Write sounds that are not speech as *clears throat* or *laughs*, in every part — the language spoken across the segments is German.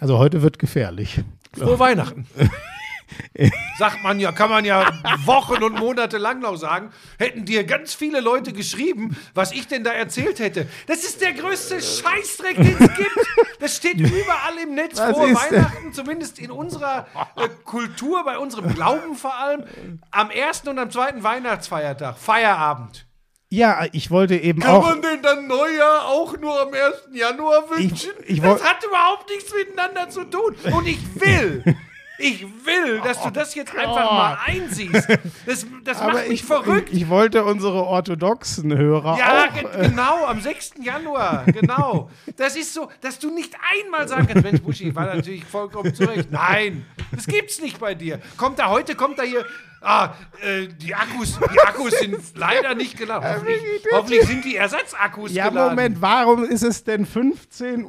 Also heute wird gefährlich. Frohe Weihnachten. *laughs* Sagt man ja, kann man ja Wochen und Monate lang noch sagen, hätten dir ganz viele Leute geschrieben, was ich denn da erzählt hätte. Das ist der größte Scheißdreck, den es gibt. Das steht überall im Netz Was vor Weihnachten, zumindest in unserer äh, Kultur, bei unserem Glauben vor allem. Am ersten und am zweiten Weihnachtsfeiertag, Feierabend. Ja, ich wollte eben Kann auch. man denn dann Neujahr auch nur am 1. Januar wünschen? ich woll- das hat überhaupt nichts miteinander zu tun. Und ich will, *laughs* ich will, dass du das jetzt einfach mal einsiehst. Das, das macht mich ich, verrückt. Ich, ich wollte unsere orthodoxen Hörer ja, auch. äh, genau, am 6. Januar, genau. Das ist so, dass du nicht einmal sagen kannst, Mensch, Buschi, war natürlich vollkommen zurecht. Nein, das gibt's nicht bei dir. Kommt da heute, kommt da hier, ah, äh, die Akkus, die Akkus sind leider nicht geladen. Hoffentlich, hoffentlich sind die Ersatzakkus ja, geladen. Moment, warum ist es denn 15.20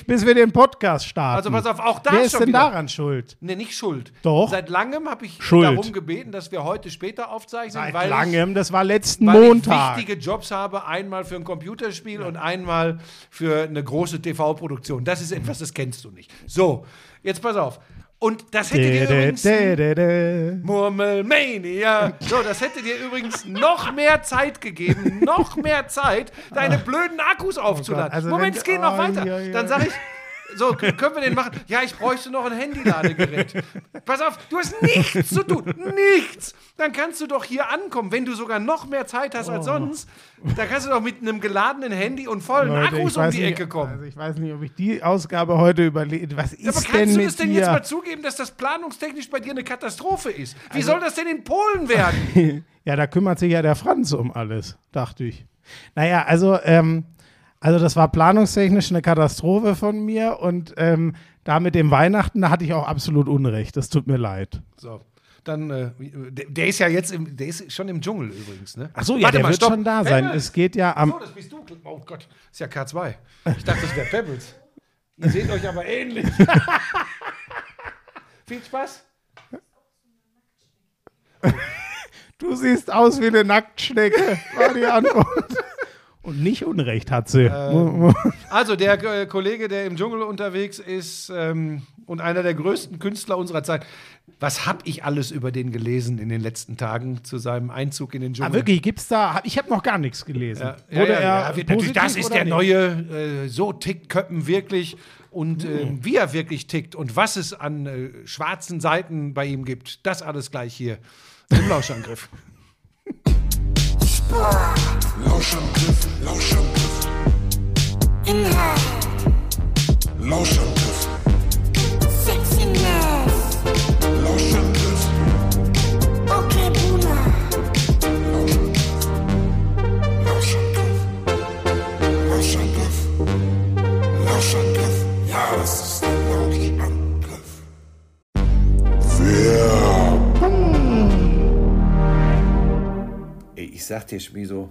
Uhr, bis wir den Podcast starten? Also pass auf, auch da Wer ist denn wieder- daran schuld? Nee, nicht schuld. Doch. Seit langem habe ich Schuld. darum gebeten, dass wir heute später aufzeichnen, Seit weil, langem, das war letzten ich, weil Montag. ich wichtige Jobs habe. Einmal für ein Computerspiel und einmal für eine große TV-Produktion. Das ist etwas, das kennst du nicht. So, jetzt pass auf. Und das hätte dir übrigens... Murmelmania. So, das hätte dir übrigens noch mehr Zeit gegeben, noch mehr Zeit, deine blöden Akkus aufzuladen. also Moment, es geht noch oh, weiter. Dann sage ich, so, können wir den machen? Ja, ich bräuchte noch ein Handyladegerät. Pass auf, du hast nichts zu tun. Nichts. Dann kannst du doch hier ankommen. Wenn du sogar noch mehr Zeit hast Oh. als sonst, dann kannst du doch mit einem geladenen Handy und vollen Leute, Akkus um die nicht, Ecke kommen. Also ich weiß nicht, ob ich die Ausgabe heute überlege. Was ist Aber denn kannst du mit das denn dir? jetzt mal zugeben, dass das planungstechnisch bei dir eine Katastrophe ist? Wie Also soll das denn in Polen werden? *laughs* Ja, da kümmert sich ja der Franz um alles, dachte ich. Naja, also, ähm, also das war planungstechnisch eine Katastrophe von mir und ähm, da mit dem Weihnachten, da hatte ich auch absolut Unrecht. Das tut mir leid. So. Dann, äh, der, der ist ja jetzt im, der ist schon im Dschungel übrigens, ne? Ach so, ja, Warte der mal, wird stopp. schon da sein. Pebbles! Es geht ja am. So, das bist du. Oh Gott, ist ja K2. Ich dachte, das wäre Pebbles. Ihr seht euch aber ähnlich. *laughs* Viel Spaß. Du siehst aus wie eine Nacktschnecke, war die Antwort. Und nicht Unrecht hat sie. Ähm. *laughs* Also, der äh, Kollege, der im Dschungel unterwegs ist ähm, und einer der größten Künstler unserer Zeit. Was habe ich alles über den gelesen in den letzten Tagen zu seinem Einzug in den Dschungel? ah, wirklich, gibt's da. Ich habe noch gar nichts gelesen. Ja, ja, ja, er positiv das ist oder der nicht? neue, äh, so tickt Köppen wirklich und äh, wie er wirklich tickt und was es an äh, schwarzen Seiten bei ihm gibt, das alles gleich hier im Lauschangriff. *laughs* Lauschangriff, Lauschangriff. Inhalt, Lauschangriff, Sexiness, Lauschangriff, okay Boomer, Lauschangriff, Lauschangriff, Lauschangriff. Ja, das ist der Lauschangriff. Ey, Ich sag dir, Schmiso,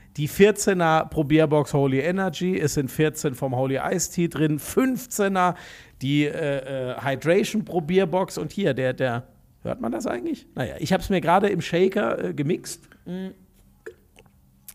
Die 14er Probierbox Holy Energy, es sind 14 vom Holy Ice Tea drin, 15er die äh, äh, Hydration Probierbox und hier der, der, hört man das eigentlich? Naja, ich habe es mir gerade im Shaker äh, gemixt.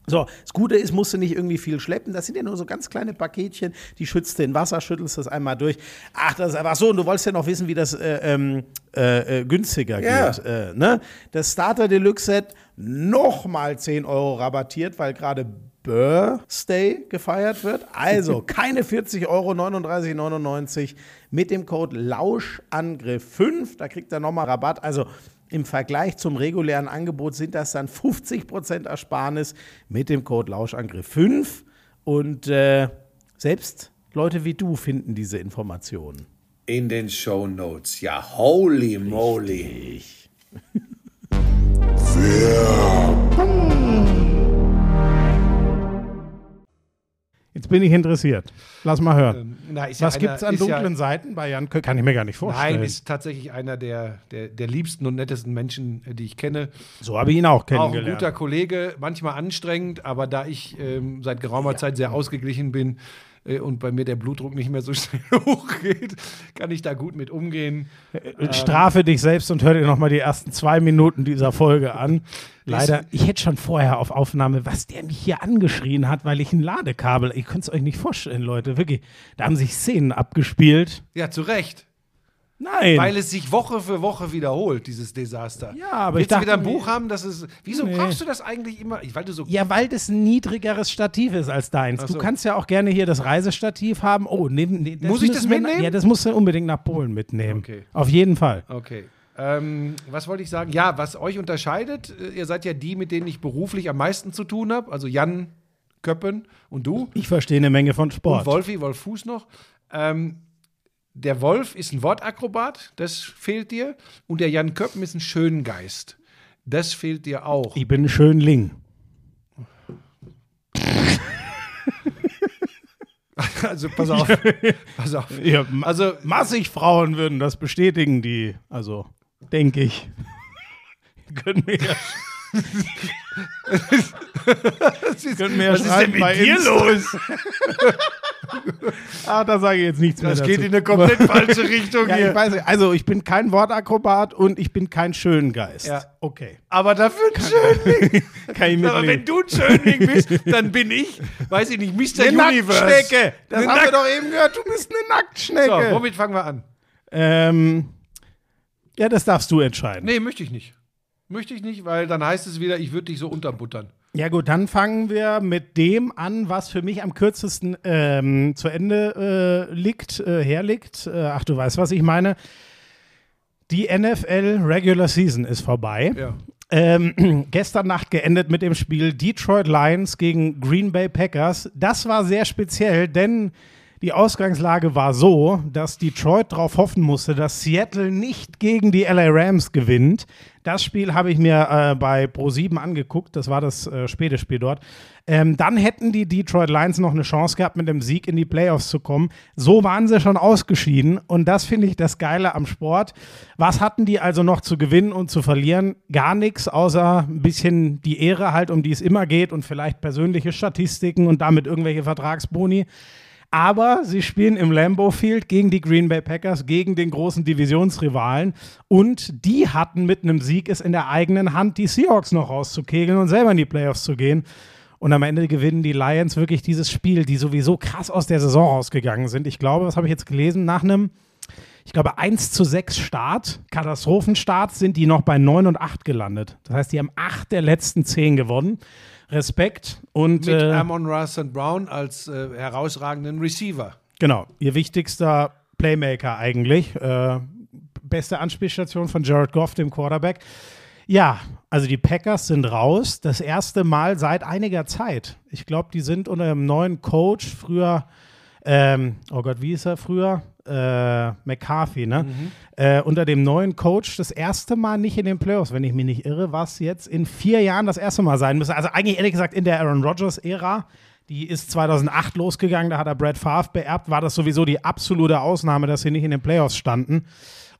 So, das Gute ist, musst du nicht irgendwie viel schleppen. Das sind ja nur so ganz kleine Paketchen. Die schützt du in Wasser, schüttelst das einmal durch. Ach, das ist einfach so. Und du wolltest ja noch wissen, wie das äh, ähm, äh, äh, günstiger Ja. geht. Äh, ne? Das Starter Deluxe Set nochmal 10 Euro rabattiert, weil gerade Birthday gefeiert wird. Also *laughs* keine 40 Euro, 39,99 mit dem Code Lauschangriff5. Da kriegt er nochmal Rabatt. Also im Vergleich zum regulären Angebot sind das dann 50% Ersparnis mit dem Code Lauschangriff5. Und äh, selbst Leute wie du finden diese Informationen. In den Show Notes. Ja, holy moly. *laughs* Jetzt bin ich interessiert. Lass mal hören. Na, ist ja Was einer- gibt's an ist ja- dunklen Seiten bei Jan Köck? Kann ich mir gar nicht vorstellen. Nein, ist tatsächlich einer der, der, der liebsten und nettesten Menschen, äh, die ich kenne. so habe ich ihn auch Auch ein kennengelernt. guter Kollege, manchmal anstrengend, aber da ich ähm, seit geraumer Zeit sehr ausgeglichen bin äh, und bei mir der Blutdruck nicht mehr so *laughs* schnell hochgeht, kann ich da gut mit umgehen. Strafe dich selbst und hör dir noch mal die ersten zwei Minuten dieser Folge an. Leider, ich hätte schon vorher auf Aufnahme, was der mich hier angeschrien hat, weil ich ein Ladekabel, ihr könnt es euch nicht vorstellen, Leute, wirklich. Da haben sich Szenen abgespielt. Ja, zu Recht. Nein. Weil es sich Woche für Woche wiederholt, dieses Desaster. Ja, aber Willst ich du wieder ein dachte, Buch haben, das ist. Wieso Nee. brauchst du das eigentlich immer? Weil du so. ja, weil das ein niedrigeres Stativ ist als deins. Ach Du so. kannst ja auch gerne hier das Reisestativ haben. Oh, neben, nee, Muss ich das müssen wir- mitnehmen? Ja, das musst du unbedingt nach Polen mitnehmen. Okay. Auf jeden Fall. Okay. Ähm, was wollte ich sagen? Ja, was euch unterscheidet, äh, ihr seid ja die, mit denen ich beruflich am meisten zu tun habe. Also Jan Köppen und du. Ich verstehe eine Menge von Sport. Und Wolfi, Wolf Fuß noch. Ähm, der Wolf ist ein Wortakrobat, das fehlt dir. Und der Jan Köppen ist ein Schöngeist. Das fehlt dir auch. Ich bin ein Schönling. *laughs* Also pass auf. *laughs* pass auf. Ja, Also massig Frauen würden das bestätigen, die, also denke ich. *laughs* Können mir ja, können ja was ist denn mit bei dir los? *laughs* Ah, da sage ich jetzt nichts mehr Das dazu. geht in eine komplett *laughs* falsche Richtung ja, hier. ich weiß nicht. Also ich bin kein Wortakrobat und ich bin kein Schöngeist. Ja. Okay. Aber dafür ein Schönling. *laughs* Kann ich Aber wenn du ein Schönling bist, dann bin ich, weiß ich nicht, Mr. Eine Universe. Nacktschnecke. Das Eine haben wir Nackt- doch eben gehört. Du bist eine Nacktschnecke. So, womit fangen wir an? ähm, ja, das darfst du entscheiden. Nee, möchte ich nicht. Möchte ich nicht, weil dann heißt es wieder, ich würde dich so unterbuttern. Ja gut, dann fangen wir mit dem an, was für mich am kürzesten ähm, zu Ende äh, liegt, äh, herliegt. Äh, ach, du weißt, was ich meine. Die NFL Regular Season ist vorbei. Ja. Ähm, *clears throat* gestern Nacht geendet mit dem Spiel Detroit Lions gegen Green Bay Packers. Das war sehr speziell, denn die Ausgangslage war so, dass Detroit darauf hoffen musste, dass Seattle nicht gegen die LA Rams gewinnt. Das Spiel habe ich mir äh, bei Pro7 angeguckt. Das war das äh, späte Spiel dort. Ähm, dann hätten die Detroit Lions noch eine Chance gehabt, mit dem Sieg in die Playoffs zu kommen. So waren sie schon ausgeschieden. Und das finde ich das Geile am Sport. Was hatten die also noch zu gewinnen und zu verlieren? Gar nichts, außer ein bisschen die Ehre halt, um die es immer geht und vielleicht persönliche Statistiken und damit irgendwelche Vertragsboni. Aber sie spielen im Lambeau Field gegen die Green Bay Packers, gegen den großen Divisionsrivalen. Und die hatten mit einem Sieg es in der eigenen Hand, die Seahawks noch rauszukegeln und selber in die Playoffs zu gehen. Und am Ende gewinnen die Lions wirklich dieses Spiel, die sowieso krass aus der Saison rausgegangen sind. Ich glaube, was habe ich jetzt gelesen? Nach einem, ich glaube, 1 zu 6 Start, Katastrophenstart, sind die noch bei 9 und 8 gelandet. Das heißt, die haben 8 der letzten 10 gewonnen. Respekt. Und Mit äh, Amon Ra St. Brown als äh, herausragenden Receiver. Genau, ihr wichtigster Playmaker eigentlich. Äh, beste Anspielstation von Jared Goff, dem Quarterback. Ja, also die Packers sind raus. Das erste Mal seit einiger Zeit. Ich glaube, die sind unter einem neuen Coach. Früher, ähm, oh Gott, wie ist er früher? Äh, McCarthy, ne? Äh, unter dem neuen Coach das erste Mal nicht in den Playoffs, wenn ich mich nicht irre, was jetzt in vier Jahren das erste Mal sein müsste. Also eigentlich ehrlich gesagt in der Aaron Rodgers-Ära Die ist 2008 losgegangen, da hat er Brad Favre beerbt, war das sowieso die absolute Ausnahme, dass sie nicht in den Playoffs standen.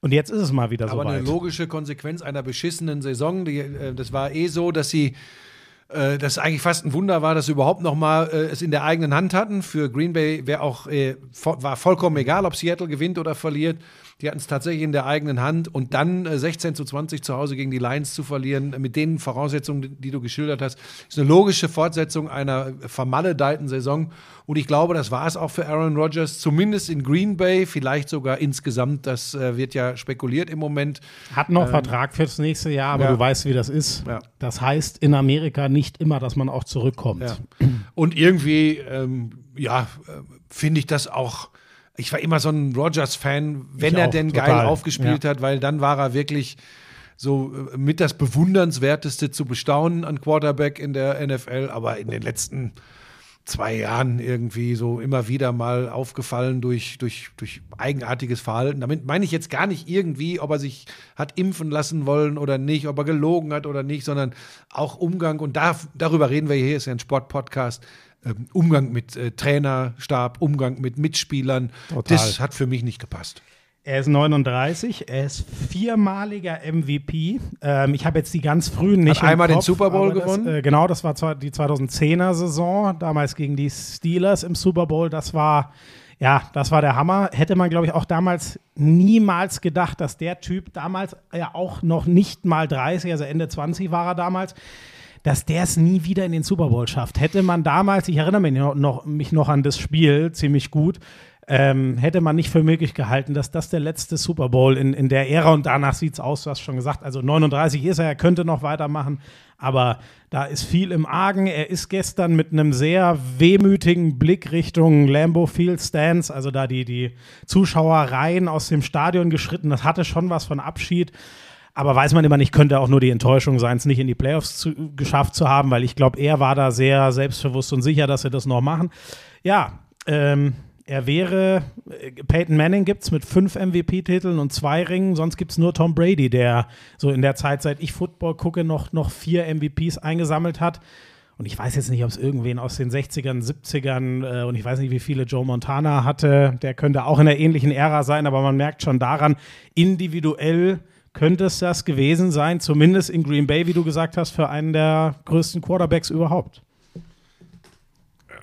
Und jetzt ist es mal wieder Aber eine soweit. logische Konsequenz einer beschissenen Saison. Die, äh, das war eh so, dass sie äh, das eigentlich fast ein Wunder war, dass sie überhaupt noch mal äh, es in der eigenen Hand hatten. Für Green Bay wäre auch äh, war vollkommen egal, ob Seattle gewinnt oder verliert. Die hatten es tatsächlich in der eigenen Hand und dann äh, 16 zu 20 zu Hause gegen die Lions zu verlieren, äh, mit den Voraussetzungen, die du geschildert hast, ist eine logische Fortsetzung einer vermaledeiten Saison. Und ich glaube, das war es auch für Aaron Rodgers, zumindest in Green Bay, vielleicht sogar insgesamt. Das äh, wird ja spekuliert im Moment. Hat noch Vertrag fürs nächste Jahr, aber ja. du weißt, wie das ist. Ja. Das heißt in Amerika nicht immer, dass man auch zurückkommt. Ja. Und irgendwie, ähm, ja, äh, finde ich das auch. Ich war immer so ein Rogers-Fan, wenn Ich er auch, denn geil total. aufgespielt hat, weil dann war er wirklich so äh, mit das bewundernswerteste zu bestaunen an Quarterback in der NFL. Aber in den letzten zwei Jahren irgendwie so immer wieder mal aufgefallen durch, durch, durch eigenartiges Verhalten. Damit meine ich jetzt gar nicht irgendwie, ob er sich hat impfen lassen wollen oder nicht, ob er gelogen hat oder nicht, sondern auch Umgang, und da, darüber reden wir hier, ist ja ein Sportpodcast, ähm, Umgang mit äh, Trainerstab, Umgang mit Mitspielern, Total. das hat für mich nicht gepasst. Er ist 39, er ist viermaliger MVP. Ähm, ich habe jetzt die ganz frühen nicht. im einmal den Kopf, Super Bowl das, gewonnen? Äh, genau, das war zwar die 2010er Saison, damals gegen die Steelers im Super Bowl. Das war, ja, das war der Hammer. Hätte man, glaube ich, auch damals niemals gedacht, dass der Typ damals ja auch noch nicht mal 30, also Ende 20 war er damals, dass der es nie wieder in den Super Bowl schafft. Hätte man damals, ich erinnere mich noch, mich noch an das Spiel ziemlich gut, ähm, hätte man nicht für möglich gehalten, dass das der letzte Super Bowl in, in der Ära und danach sieht es aus, du hast schon gesagt, also 39 ist er, er könnte noch weitermachen, aber da ist viel im Argen. Er ist gestern mit einem sehr wehmütigen Blick Richtung Lambeau Field Stands, also da die, die Zuschauereien aus dem Stadion geschritten, das hatte schon was von Abschied. Aber weiß man immer nicht, könnte auch nur die Enttäuschung sein, es nicht in die Playoffs zu, geschafft zu haben, weil ich glaube, er war da sehr selbstbewusst und sicher, dass sie das noch machen. Ja, ähm, er wäre, äh, Peyton Manning gibt es mit fünf MVP-Titeln und zwei Ringen, sonst gibt es nur Tom Brady, der so in der Zeit, seit ich Football gucke, noch, noch vier MVPs eingesammelt hat. Und ich weiß jetzt nicht, ob es irgendwen aus den 60ern, 70ern äh, und ich weiß nicht, wie viele Joe Montana hatte. Der könnte auch in der ähnlichen Ära sein, aber man merkt schon daran, individuell könnte es das gewesen sein, zumindest in Green Bay, wie du gesagt hast, für einen der größten Quarterbacks überhaupt.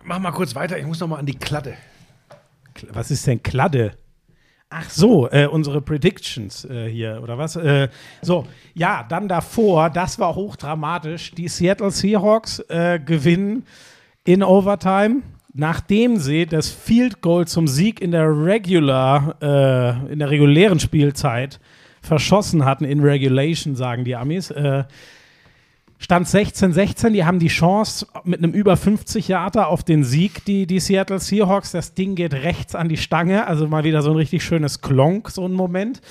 Mach mal kurz weiter, ich muss noch mal an die Klatte. Was ist denn Kladde? Ach so, äh, unsere Predictions äh, hier, oder was? Äh, so, ja, dann davor, das war hochdramatisch. Die Seattle Seahawks äh, gewinnen in Overtime, nachdem sie das Field Goal zum Sieg in der Regular, äh, in der regulären Spielzeit verschossen hatten, in Regulation, sagen die Amis. Äh, Stand 16-16, die haben die Chance mit einem über 50 Yarder auf den Sieg, die, die Seattle Seahawks. Das Ding geht rechts an die Stange, also mal wieder so ein richtig schönes Klonk, so ein Moment.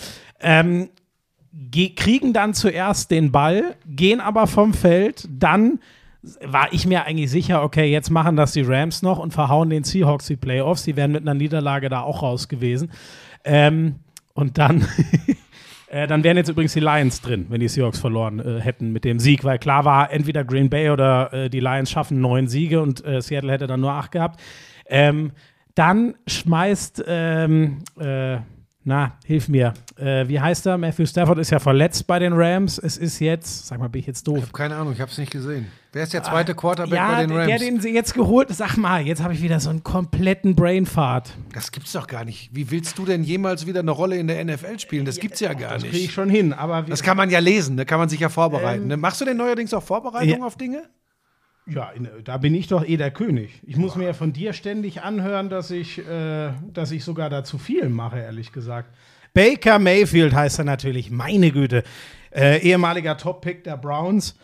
Ähm, ge- kriegen dann zuerst den Ball, gehen aber vom Feld, dann war ich mir eigentlich sicher, okay, jetzt machen das die Rams noch und verhauen den Seahawks die Playoffs. Die wären mit einer Niederlage da auch raus gewesen. Ähm, und dann, *laughs* äh, dann wären jetzt übrigens die Lions drin, wenn die Seahawks verloren äh, hätten mit dem Sieg, weil klar war, entweder Green Bay oder äh, die Lions schaffen neun Siege und äh, Seattle hätte dann nur acht gehabt. Ähm, dann schmeißt, ähm, äh, na, hilf mir, äh, wie heißt er? Matthew Stafford ist ja verletzt bei den Rams. Es ist jetzt, sag mal, bin ich jetzt doof? Ich habe keine Ahnung, ich habe es nicht gesehen. Wer ist der zweite Quarterback ja, bei den Rams? der, den sie jetzt geholt, sag mal, jetzt habe ich wieder so einen kompletten Brainfart. das gibt's doch gar nicht. Wie willst du denn jemals wieder eine Rolle in der NFL spielen? Das gibt's ja gar Das kriege ich nicht. schon hin, aber Das kann man ja lesen, da kann man sich ja Ähm, vorbereiten. ne? Machst du denn neuerdings auch Vorbereitungen Ja. auf Dinge? Ja, da bin ich doch eh der König. Ich muss mir ja von dir ständig anhören, dass ich, äh, dass ich sogar da zu viel mache, ehrlich gesagt. Baker Mayfield heißt er natürlich, meine Güte. Äh, ehemaliger Top-Pick der Browns.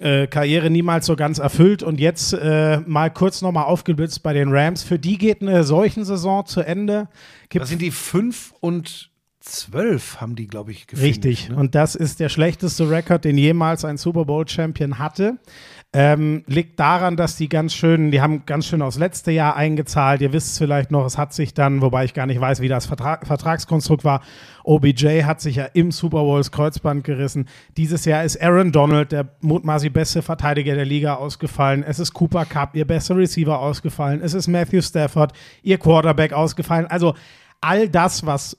Äh, Karriere niemals so ganz erfüllt und jetzt äh, mal kurz nochmal aufgeblitzt bei den Rams. Für die geht eine solchen Saison zu Ende. Gibt Das sind die 5 und 12 haben die, glaube ich, gefinisht. Richtig. Ne? Und das ist der schlechteste Rekord, den jemals ein Super Bowl-Champion hatte. Ähm, liegt daran, dass die ganz schön, die haben ganz schön aufs letzte Jahr eingezahlt. Ihr wisst es vielleicht noch, es hat sich dann, wobei ich gar nicht weiß, wie das Vertrag, Vertragskonstrukt war, OBJ hat sich ja im Super Bowl das Kreuzband gerissen. Dieses Jahr ist Aaron Donald, der mutmaßlich beste Verteidiger der Liga, ausgefallen. Es ist Cooper Cup, ihr bester Receiver, ausgefallen. Es ist Matthew Stafford, ihr Quarterback, ausgefallen. Also all das, was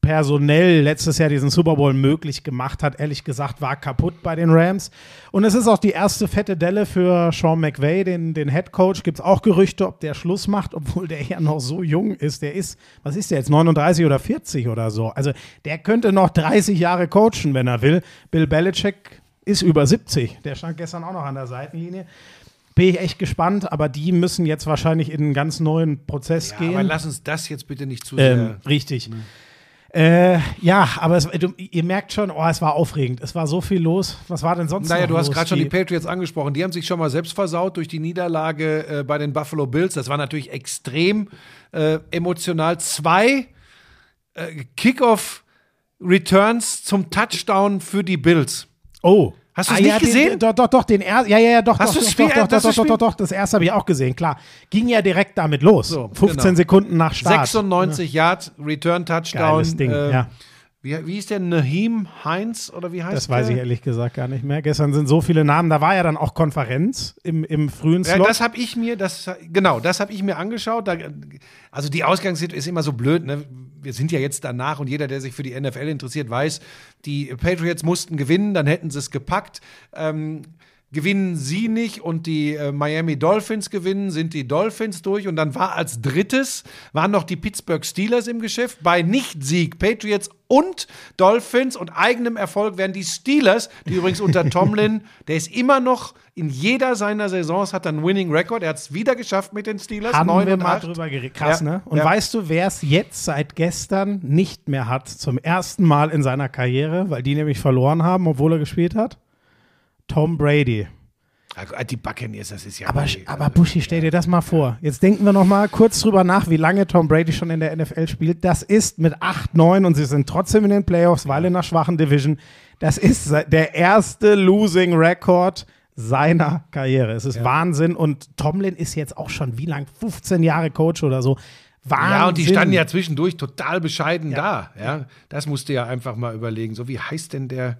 personell letztes Jahr diesen Super Bowl möglich gemacht hat, ehrlich gesagt, war kaputt bei den Rams. Und es ist auch die erste fette Delle für Sean McVay, den, den Head Coach. Gibt es auch Gerüchte, ob der Schluss macht, obwohl der ja noch so jung ist. Der ist, was ist der jetzt, 39 oder 40 oder so. Also der könnte noch 30 Jahre coachen, wenn er will. Bill Belichick ist über 70. Der stand gestern auch noch an der Seitenlinie. Bin ich echt gespannt, aber die müssen jetzt wahrscheinlich in einen ganz neuen Prozess Ja, gehen. aber lass uns das jetzt bitte nicht zu sehr. Ähm, richtig. Äh, ja, aber es, du, ihr merkt schon, oh, es war aufregend. Es war so viel los. Was war denn sonst Naja, noch du hast gerade schon die Patriots angesprochen. Die haben sich schon mal selbst versaut durch die Niederlage äh, bei den Buffalo Bills. Das war natürlich extrem äh, emotional. Zwei äh, Kickoff-Returns zum Touchdown für die Bills. Oh. Hast du's ah, nicht ja, gesehen? Den, doch, doch, doch, den ersten. Ja, ja, ja, doch, Hast doch, du das doch, Spiel- doch, doch, das doch, doch, doch, doch, das erste habe ich auch gesehen, klar. Ging ja direkt damit los. So, 15 genau. Sekunden nach Start. 96 Yard Return Touchdown. Geiles Ding, Äh, ja. Wie, wie ist der Naheem Heinz oder wie heißt Das weiß der? ich ehrlich gesagt gar nicht mehr. Gestern sind so viele Namen. Da war ja dann auch Konferenz im, im frühen Ja, Slot. das habe ich mir, das genau, das habe ich mir angeschaut. Da, also die Ausgangssituation ist immer so blöd. Ne? Wir sind ja jetzt danach und jeder, der sich für die NFL interessiert, weiß, die Patriots mussten gewinnen, dann hätten sie es gepackt. Ähm, gewinnen sie nicht und die äh, Miami Dolphins gewinnen, sind die Dolphins durch und dann war als drittes waren noch die Pittsburgh Steelers im Geschäft bei Nicht-Sieg Patriots und Dolphins und eigenem Erfolg werden die Steelers, die übrigens unter *laughs* Tomlin, der ist immer noch in jeder seiner Saisons hat er einen Winning Record, er hat es wieder geschafft mit den Steelers, Haben neun wir und mal acht. drüber geredet. Krass, Ja, ne? Und ja. weißt du, wer es jetzt seit gestern nicht mehr hat, zum ersten Mal in seiner Karriere, weil die nämlich verloren haben, obwohl er gespielt hat? Tom Brady. Ah, Die Buccaneers, das ist ja Aber, aber Buschi, stell dir das mal vor. Jetzt denken wir noch mal kurz drüber nach, wie lange Tom Brady schon in der NFL spielt. Das ist mit 8, 9 und sie sind trotzdem in den Playoffs, weil in einer schwachen Division. Das ist der erste Losing Record seiner Karriere. Es ist Wahnsinn und Tomlin ist jetzt auch schon wie lang? 15 Jahre Coach oder so. Wahnsinn. Ja, und die standen ja zwischendurch total bescheiden da. Ja, das musst du ja einfach mal überlegen. So, wie heißt denn der?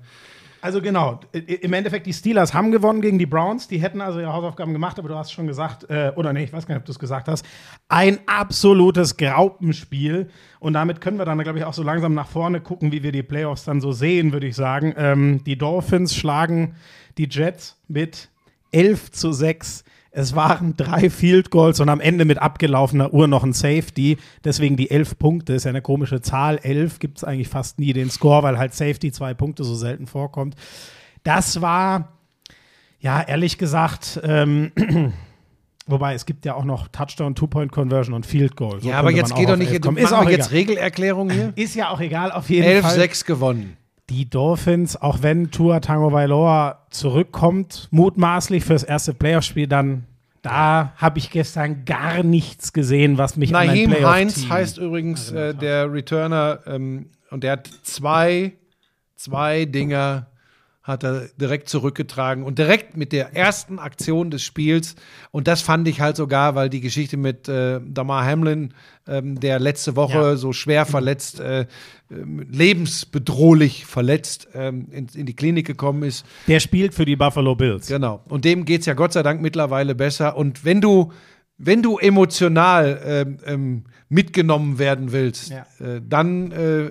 Also genau, im Endeffekt, die Steelers haben gewonnen gegen die Browns. Die hätten also ihre Hausaufgaben gemacht, aber du hast schon gesagt, äh, oder nee, ich weiß gar nicht, ob du es gesagt hast, ein absolutes Graupenspiel. Und damit können wir dann, glaube ich, auch so langsam nach vorne gucken, wie wir die Playoffs dann so sehen, würde ich sagen. Ähm, die Dolphins schlagen die Jets mit 11 zu 6. Es waren drei Field Goals und am Ende mit abgelaufener Uhr noch ein Safety. Deswegen die elf Punkte ist ja eine komische Zahl. Elf gibt es eigentlich fast nie den Score, weil halt Safety zwei Punkte so selten vorkommt. Das war, ja, ehrlich gesagt, ähm, *clears throat* wobei es gibt ja auch noch Touchdown, Two-Point-Conversion und Field Goal. So ja, aber jetzt geht doch nicht. Ist auch jetzt. Regelerklärung hier. Ist ja auch egal, auf jeden Fall. 11-6 gewonnen. Die Dolphins, auch wenn Tua Tango Bailoa zurückkommt, mutmaßlich fürs erste Playoff-Spiel, dann da habe ich gestern gar nichts gesehen, was mich an Naheem Playoff Heinz heißt übrigens äh, der Returner ähm, und der hat zwei, zwei Dinger hat er direkt zurückgetragen und direkt mit der ersten Aktion des Spiels und das fand ich halt sogar, weil die Geschichte mit äh, Damar Hamlin, ähm, der letzte Woche Ja. so schwer verletzt, äh, ähm, lebensbedrohlich verletzt ähm, in, in die Klinik gekommen ist, Der spielt für die Buffalo Bills. Genau. Und dem geht es ja Gott sei Dank mittlerweile besser. Und wenn du, wenn du emotional ähm, ähm, mitgenommen werden willst, Ja. äh, dann äh,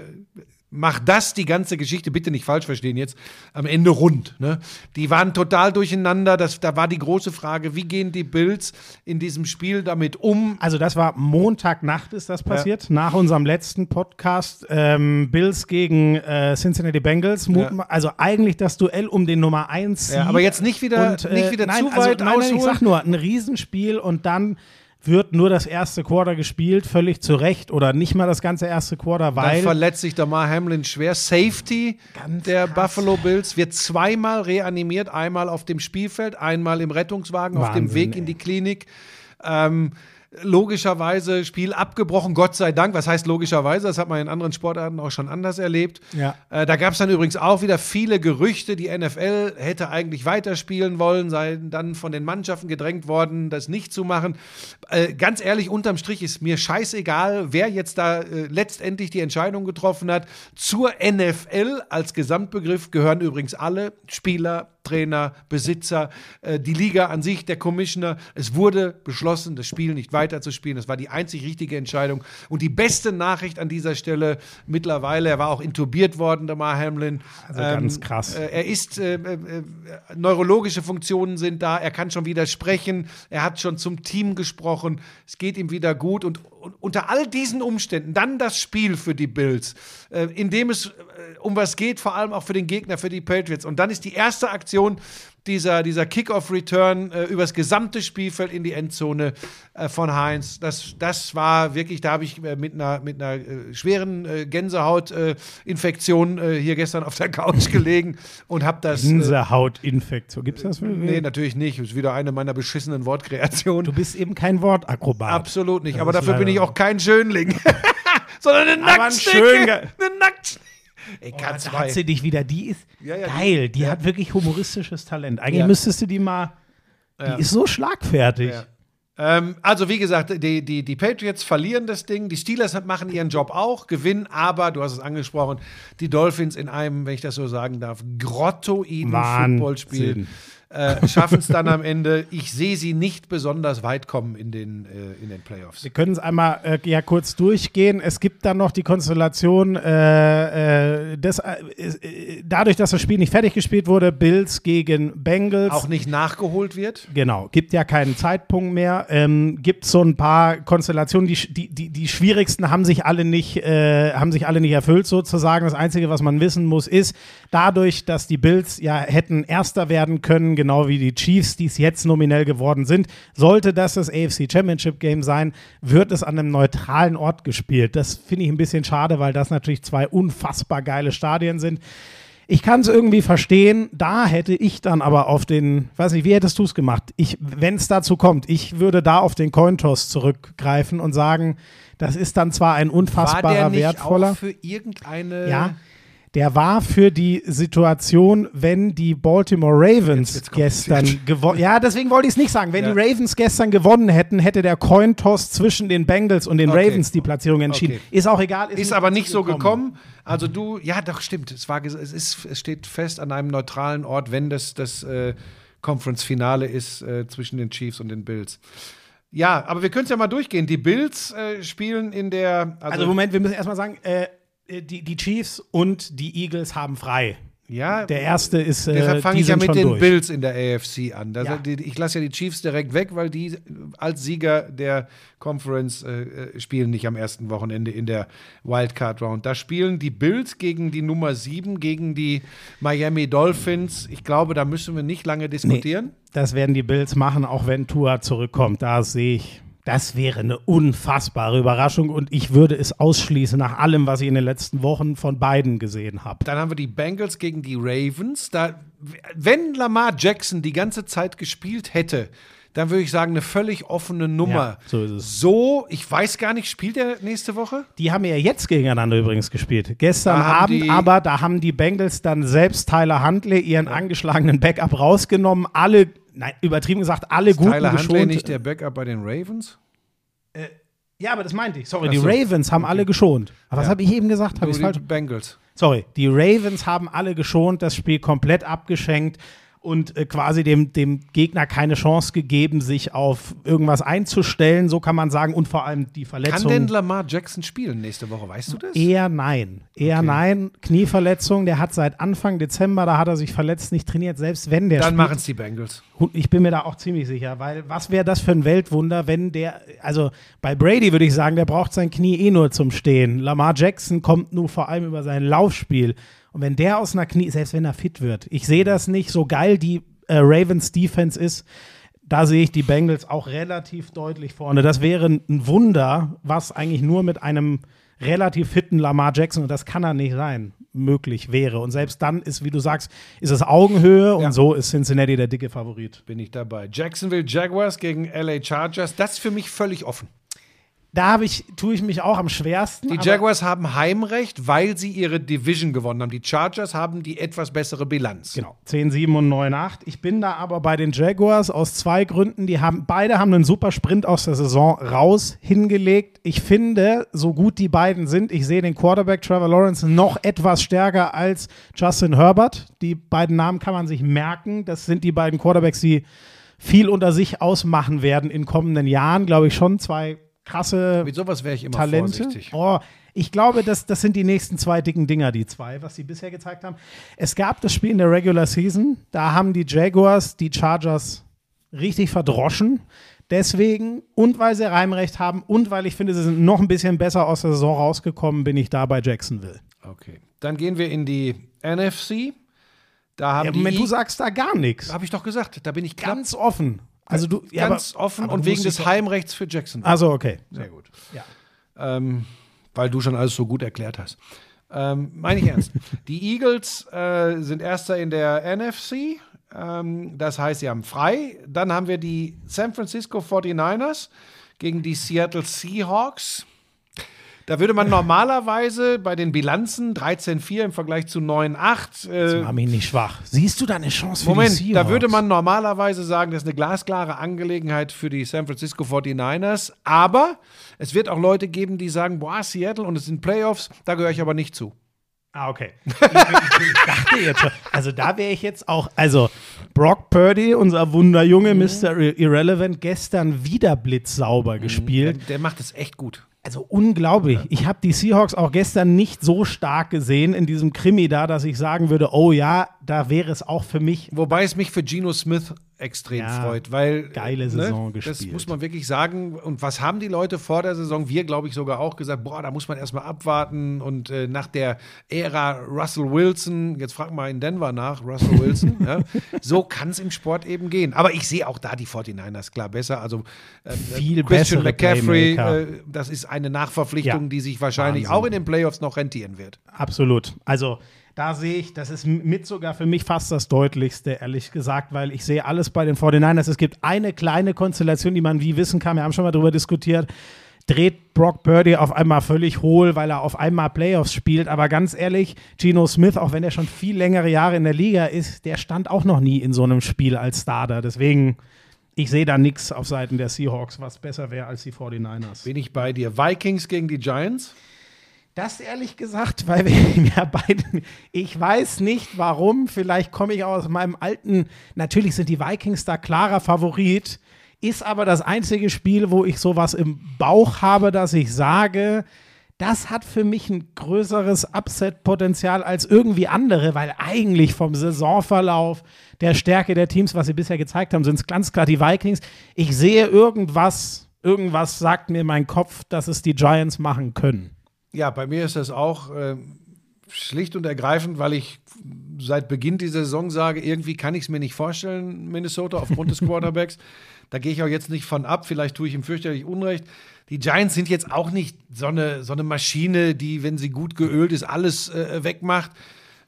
mach das die ganze Geschichte, bitte nicht falsch verstehen jetzt, am Ende rund. Ne? Die waren total durcheinander. Das, da war die große Frage, wie gehen die Bills in diesem Spiel damit um? Also das war Montagnacht ist das passiert, nach unserem letzten Podcast. Ähm, Bills gegen äh, Cincinnati Bengals. Mutma- Also eigentlich das Duell um den Nummer 1 Ja, aber jetzt nicht wieder, nicht wieder nein, zu also, weit nein, nein, ich sag nur, ein Riesenspiel und dann wird nur das erste Quarter gespielt, völlig zu Recht oder nicht mal das ganze erste Quarter, Dann weil verletzt sich Damar Hamlin schwer. Safety Ganz der krass. Buffalo Bills wird zweimal reanimiert, einmal auf dem Spielfeld, einmal im Rettungswagen auf dem Wahnsinn, Weg ey. in die Klinik. Ähm, logischerweise Spiel abgebrochen, Gott sei Dank. Was heißt logischerweise? Das hat man in anderen Sportarten auch schon anders erlebt. Ja. Äh, da gab es dann übrigens auch wieder viele Gerüchte, die NFL hätte eigentlich weiterspielen wollen, sei dann von den Mannschaften gedrängt worden, das nicht zu machen. Äh, ganz ehrlich, unterm Strich ist mir scheißegal, wer jetzt da äh, letztendlich die Entscheidung getroffen hat. Zur NFL als Gesamtbegriff gehören übrigens alle Spieler, Trainer, Besitzer, äh, die Liga an sich, der Commissioner. Es wurde beschlossen, das Spiel nicht weiterzuspielen. Das war die einzig richtige Entscheidung. Und die beste Nachricht an dieser Stelle mittlerweile, er war auch intubiert worden, der Mar Hamlin. Also ganz krass. Äh, er ist, äh, äh, äh, neurologische Funktionen sind da, er kann schon wieder sprechen, er hat schon zum Team gesprochen, es geht ihm wieder gut. Und unter all diesen Umständen dann das Spiel für die Bills, äh, in dem es äh, um was geht, vor allem auch für den Gegner, für die Patriots. Und dann ist die erste Aktion dieser, dieser Kickoff-Return äh, übers gesamte Spielfeld in die Endzone äh, von Heinz. Das, das war wirklich, da habe ich äh, mit einer, mit einer äh, schweren äh, Gänsehautinfektion äh, hier gestern auf der Couch *laughs* gelegen und habe das. Äh, Gänsehautinfektion. Gibt's das? nee, natürlich nicht. Das ist wieder eine meiner beschissenen Wortkreationen. Du bist eben kein Wortakrobat. Absolut nicht. Das Aber dafür bin ich auch kein Schönling. *laughs* Sondern eine Nacktschnecke. Eine Nacktschnecke. Ey, Oh, Katz da hat sie dich wieder. Die ist Ja, ja, die- geil. Die, ja. hat wirklich humoristisches Talent. Eigentlich müsstest du die mal. Die ist so schlagfertig. Ähm, also, wie gesagt, die, die, die Patriots verlieren das Ding. Die Steelers machen ihren Job auch, gewinnen, aber, du hast es angesprochen, die Dolphins in einem, wenn ich das so sagen darf, grottoiden. Footballspiel äh, schaffen es dann am Ende. Ich sehe sie nicht besonders weit kommen in den, äh, in den Playoffs. Wir können es einmal äh, ja kurz durchgehen. Es gibt dann noch die Konstellation, äh, äh, des, dadurch, dass das Spiel nicht fertig gespielt wurde, Bills gegen Bengals. Auch nicht nachgeholt wird. Genau, gibt ja keinen Zeitpunkt mehr. Ähm, gibt so ein paar Konstellationen, die, die, die, die schwierigsten haben sich alle nicht, haben sich alle nicht erfüllt, sozusagen. Das Einzige, was man wissen muss, ist, dadurch, dass die Bills ja hätten Erster werden können, genau wie die Chiefs, die es jetzt nominell geworden sind, sollte das das AFC Championship Game sein, wird es an einem neutralen Ort gespielt. Das finde ich ein bisschen schade, weil das natürlich zwei unfassbar geile Stadien sind. Ich kann es irgendwie verstehen. Da hätte ich dann aber auf den, weiß nicht, wie hättest du es gemacht? Ich, wenn es dazu kommt, ich würde da auf den Cointoss zurückgreifen und sagen, das ist dann zwar ein War unfassbarer der nicht wertvoller. auch für irgendeine. Ja, der war für die Situation, wenn die Baltimore Ravens wird's gestern gewonnen. Ja, deswegen wollte ich es nicht sagen. Wenn Ja. die Ravens gestern gewonnen hätten, hätte der Cointoss zwischen den Bengals und den Okay. Ravens die Platzierung entschieden. Okay. Ist auch egal. Ist aber nicht so gekommen. Also du, ja, doch stimmt. Es war, es ist, es steht fest an einem neutralen Ort, wenn das das äh, Conference-Finale ist äh, zwischen den Chiefs und den Bills. Ja, aber wir können es ja mal durchgehen. Die Bills äh, spielen in der, also, Also Moment, wir müssen erstmal sagen, äh, die, die Chiefs und die Eagles haben frei. ja, Der erste ist, äh, Deshalb fange ich ja mit den durch. Bills in der AFC an. Das, Ja. ich lasse ja die Chiefs direkt weg, weil die äh, als Sieger der Conference äh, äh, spielen nicht am ersten Wochenende in der Wildcard Round. Da spielen die Bills gegen die Nummer 7, gegen die Miami Dolphins. Ich glaube, da müssen wir nicht lange diskutieren. Das werden die Bills machen, auch wenn Tua zurückkommt. Da sehe ich, das wäre eine unfassbare Überraschung und ich würde es ausschließen nach allem, was ich in den letzten Wochen von beiden gesehen habe. Dann haben wir die Bengals gegen die Ravens. Da, wenn Lamar Jackson die ganze Zeit gespielt hätte, dann würde ich sagen, eine völlig offene Nummer. Ja, so ist es. So, ich weiß gar nicht, spielt er nächste Woche? Die haben ja jetzt gegeneinander übrigens gespielt. Gestern Abend, aber da haben die Bengals dann selbst Tyler Huntley ihren angeschlagenen Backup rausgenommen. Alle, nein, übertrieben gesagt, alle guten Tyler Huntley geschont. nicht der Backup bei den Ravens? ja, aber das meinte ich. Sorry, Ach die so. Ravens haben alle geschont. Aber was Ja. habe ich eben gesagt? Habe ich falsch? Bengals. Sorry, die Ravens haben alle geschont, das Spiel komplett abgeschenkt und äh, quasi dem, dem Gegner keine Chance gegeben, sich auf irgendwas einzustellen, so kann man sagen, und vor allem die Kann Verletzung. denn Lamar Jackson spielen nächste Woche? Weißt du das? Eher nein. Eher Okay. nein. Knieverletzung, der hat seit Anfang Dezember, da hat er sich verletzt, nicht trainiert, selbst wenn der Dann machen es die Bengals. Ich bin mir da auch ziemlich sicher, weil was wäre das für ein Weltwunder, wenn der, also bei Brady würde ich sagen, der braucht sein Knie eh nur zum Stehen. Lamar Jackson kommt nur vor allem über sein Laufspiel. Und wenn der aus einer Knie, selbst wenn er fit wird, ich sehe das nicht, so geil die äh, Ravens Defense ist, da sehe ich die Bengals auch relativ deutlich vorne. Das wäre ein Wunder, was eigentlich nur mit einem relativ fitten Lamar Jackson und das kann er nicht sein, möglich wäre. Und selbst dann ist, wie du sagst, ist es Augenhöhe und Ja. so ist Cincinnati der dicke Favorit. Bin ich dabei. Jacksonville Jaguars gegen LA Chargers. Das ist für mich völlig offen. Da habe ich, tue ich mich auch am schwersten. Die Jaguars haben Heimrecht, weil sie ihre Division gewonnen haben. Die Chargers haben die etwas bessere Bilanz. Genau, 10, 7 und 9, 8. Ich bin da aber bei den Jaguars aus zwei Gründen. Die haben, beide haben einen super Sprint aus der Saison raus hingelegt. Ich finde, so gut die beiden sind, ich sehe den Quarterback Trevor Lawrence noch etwas stärker als Justin Herbert. Die beiden Namen kann man sich merken. Das sind die beiden Quarterbacks, die viel unter sich ausmachen werden in kommenden Jahren. Glaube ich schon. Zwei krasse Mit sowas wäre ich immer Talente. vorsichtig. Oh, ich glaube, das, das sind die nächsten zwei dicken Dinger, die zwei, was sie bisher gezeigt haben. Es gab das Spiel in der Regular Season, da haben die Jaguars die Chargers richtig verdroschen. Deswegen, und weil sie Reimrecht haben und weil ich finde, sie sind noch ein bisschen besser aus der Saison rausgekommen, bin ich da bei Jacksonville. Okay. Dann gehen wir in die NFC. Da haben Ja, die. Moment, du sagst da gar nichts. Habe ich doch gesagt. Da bin ich knapp, Ganz offen. Also du, ja, ganz aber, offen aber und wegen des Heimrechts für Jacksonville. Also okay. Sehr gut. Ja. Ähm, weil du schon alles so gut erklärt hast. Ähm, meine ich ernst. *laughs* Die Eagles äh, sind Erster in der NFC. Ähm, das heißt, sie haben frei. Dann haben wir die San Francisco 49ers gegen die Seattle Seahawks. Da würde man normalerweise bei den Bilanzen 13-4 im Vergleich zu 9-8 äh, Mach mich nicht schwach. Siehst du da eine Chance für die Moment, Seahawks? da würde man normalerweise sagen, das ist eine glasklare Angelegenheit für die San Francisco 49ers. Aber es wird auch Leute geben, die sagen, boah, Seattle und es sind Playoffs, da gehöre ich aber nicht zu. Ah, okay. Ich, ich, ich dachte jetzt schon, also da wäre ich jetzt auch, also Brock Purdy, unser Wunderjunge, Mr. Irrelevant, gestern wieder blitzsauber gespielt. Der, der macht es echt gut. Also unglaublich. Ich habe die Seahawks auch gestern nicht so stark gesehen in diesem Krimi da, dass ich sagen würde, oh ja, da wäre es auch für mich. Wobei es mich für Geno Smith extrem Ja, freut, weil geile Saison Das gespielt. muss man wirklich sagen. Und was haben die Leute vor der Saison? Wir, glaube ich, sogar auch gesagt, boah, da muss man erstmal abwarten. Und äh, nach der Ära Russell Wilson, jetzt frag mal in Denver nach, Russell Wilson, *laughs* ja, so kann es im Sport eben gehen. Aber ich sehe auch da die 49ers klar besser. Also äh, Viel Christian bessere McCaffrey, äh, das ist eine Nachverpflichtung, Ja. die sich wahrscheinlich Wahnsinn. auch in den Playoffs noch rentieren wird. Absolut. Also da sehe ich, das ist mit sogar für mich fast das deutlichste, ehrlich gesagt, weil ich sehe alles bei den 49ers. Es gibt eine kleine Konstellation, die man wie wissen kann, wir haben schon mal darüber diskutiert, dreht Brock Purdy auf einmal völlig hohl, weil er auf einmal Playoffs spielt. Aber ganz ehrlich, Geno Smith, auch wenn er schon viel längere Jahre in der Liga ist, der stand auch noch nie in so einem Spiel als Starter. Deswegen, ich sehe da nichts auf Seiten der Seahawks, was besser wäre als die 49ers. Bin ich bei dir. Vikings gegen die Giants? Das ehrlich gesagt, weil wir ja beide, ich weiß nicht warum, vielleicht komme ich aus meinem alten, natürlich sind die Vikings da klarer Favorit, ist aber das einzige Spiel, wo ich sowas im Bauch habe, dass ich sage, das hat für mich ein größeres Upset-Potenzial als irgendwie andere, weil eigentlich vom Saisonverlauf der Stärke der Teams, was sie bisher gezeigt haben, sind es ganz klar die Vikings. Ich sehe irgendwas, irgendwas sagt mir mein Kopf, dass es die Giants machen können. Ja, bei mir ist das auch äh, schlicht und ergreifend, weil ich seit Beginn dieser Saison sage, irgendwie kann ich es mir nicht vorstellen, Minnesota, aufgrund des *laughs* Quarterbacks. Da gehe ich auch jetzt nicht von ab, vielleicht tue ich ihm fürchterlich Unrecht. Die Giants sind jetzt auch nicht so eine, so eine Maschine, die, wenn sie gut geölt ist, alles äh, wegmacht.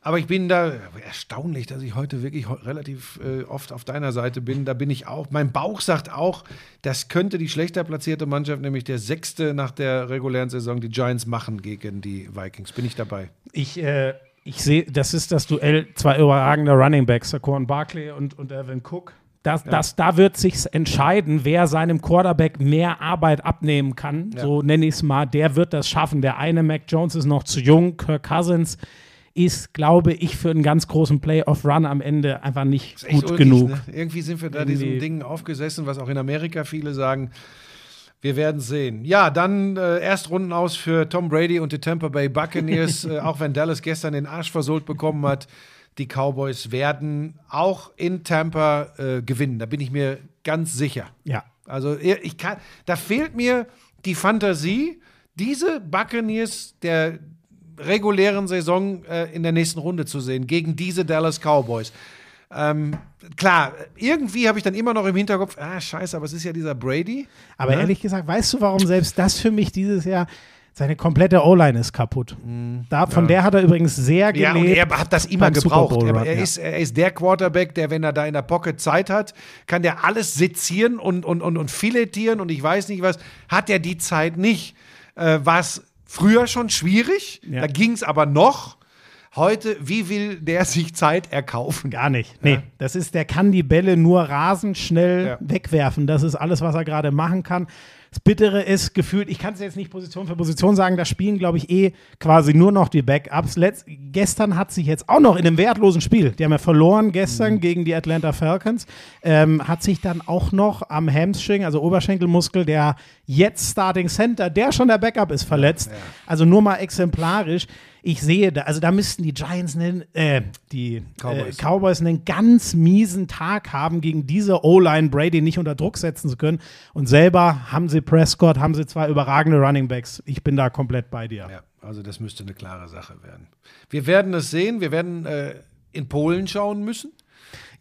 Aber ich bin da erstaunlich, dass ich heute wirklich relativ äh, oft auf deiner Seite bin. Da bin ich auch. Mein Bauch sagt auch, das könnte die schlechter platzierte Mannschaft, nämlich der sechste nach der regulären Saison, die Giants machen gegen die Vikings. Bin ich dabei. Ich, äh, ich sehe, das ist das Duell zwei überragender Running Backs, Saquon Barkley und, und Evan Cook. Das, das, da wird sich entscheiden, wer seinem Quarterback mehr Arbeit abnehmen kann. So nenne ich es mal. Der wird das schaffen. Der eine, Mac Jones, ist noch zu jung. Kirk Cousins ist, glaube ich, für einen ganz großen Playoff-Run am Ende einfach nicht gut ulkig, genug. Ne? Irgendwie sind wir da Irgendwie- diesem Ding aufgesessen, was auch in Amerika viele sagen. Wir werden sehen. Ja, dann äh, Erstrunden aus für Tom Brady und die Tampa Bay Buccaneers, *laughs* äh, auch wenn Dallas gestern den Arsch versohlt bekommen hat. Die Cowboys werden auch in Tampa äh, gewinnen. Da bin ich mir ganz sicher. Ja. Also ich kann, da fehlt mir die Fantasie, diese Buccaneers der regulären Saison äh, in der nächsten Runde zu sehen, gegen diese Dallas Cowboys. Ähm, klar, irgendwie habe ich dann immer noch im Hinterkopf, ah, scheiße, aber es ist ja dieser Brady. Aber Ne? ehrlich gesagt, weißt du, warum selbst das für mich dieses Jahr Seine komplette O-Line ist kaputt. Da, von der hat er übrigens sehr Ja, gelebt. und er hat das immer gebraucht. Bowl Er, er, ja. ist, er ist der Quarterback, der, wenn er da in der Pocket Zeit hat, kann der alles sezieren und, und, und, und filetieren und ich weiß nicht was. Hat er die Zeit nicht? Äh, War es früher schon schwierig? Ja. Da ging es aber noch. Heute, wie will der sich Zeit erkaufen? Gar nicht. Nee, das ist, der kann die Bälle nur rasend schnell Ja. wegwerfen. Das ist alles, was er gerade machen kann. Das Bittere ist gefühlt, ich kann es jetzt nicht Position für Position sagen, da spielen, glaube ich, eh quasi nur noch die Backups. Letz gestern hat sich jetzt auch noch in einem wertlosen Spiel, die haben ja verloren gestern gegen die Atlanta Falcons, ähm, hat sich dann auch noch am Hamstring, also Oberschenkelmuskel, der jetzt Starting Center, der schon der Backup ist, verletzt. Also nur mal exemplarisch. Ich sehe da, also da müssten die Giants nennen, äh, die Cowboys. Äh, Cowboys einen ganz miesen Tag haben, gegen diese O-Line Brady nicht unter Druck setzen zu können. Und selber haben sie Prescott, haben sie zwei überragende Running Backs. Ich bin da komplett bei dir. Ja, also das müsste eine klare Sache werden. Wir werden es sehen. Wir werden äh, in Polen schauen müssen.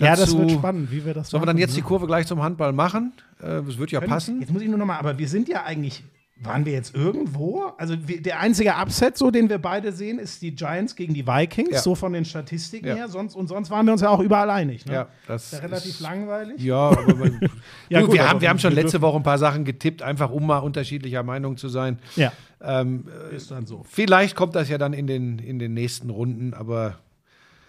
Ja, das Dazu- wird spannend, wie wir das Sollen wir dann jetzt die ne? Kurve gleich zum Handball machen? Äh, Das wird ja passen. Jetzt muss ich nur noch mal, aber wir sind ja eigentlich, waren wir jetzt irgendwo? Also wir, der einzige Upset, so den wir beide sehen, ist die Giants gegen die Vikings, Ja. so von den Statistiken Ja. her. Sonst, und sonst waren wir uns ja auch überall einig. Ne? Ja, das ist ja relativ ist- langweilig. Ja, aber *laughs* Ja, gut, wir, haben, wir haben schon letzte Woche ein paar Sachen getippt, einfach um mal unterschiedlicher Meinung zu sein. Ja, Ähm, ist dann so. vielleicht kommt das ja dann in den, in den nächsten Runden, aber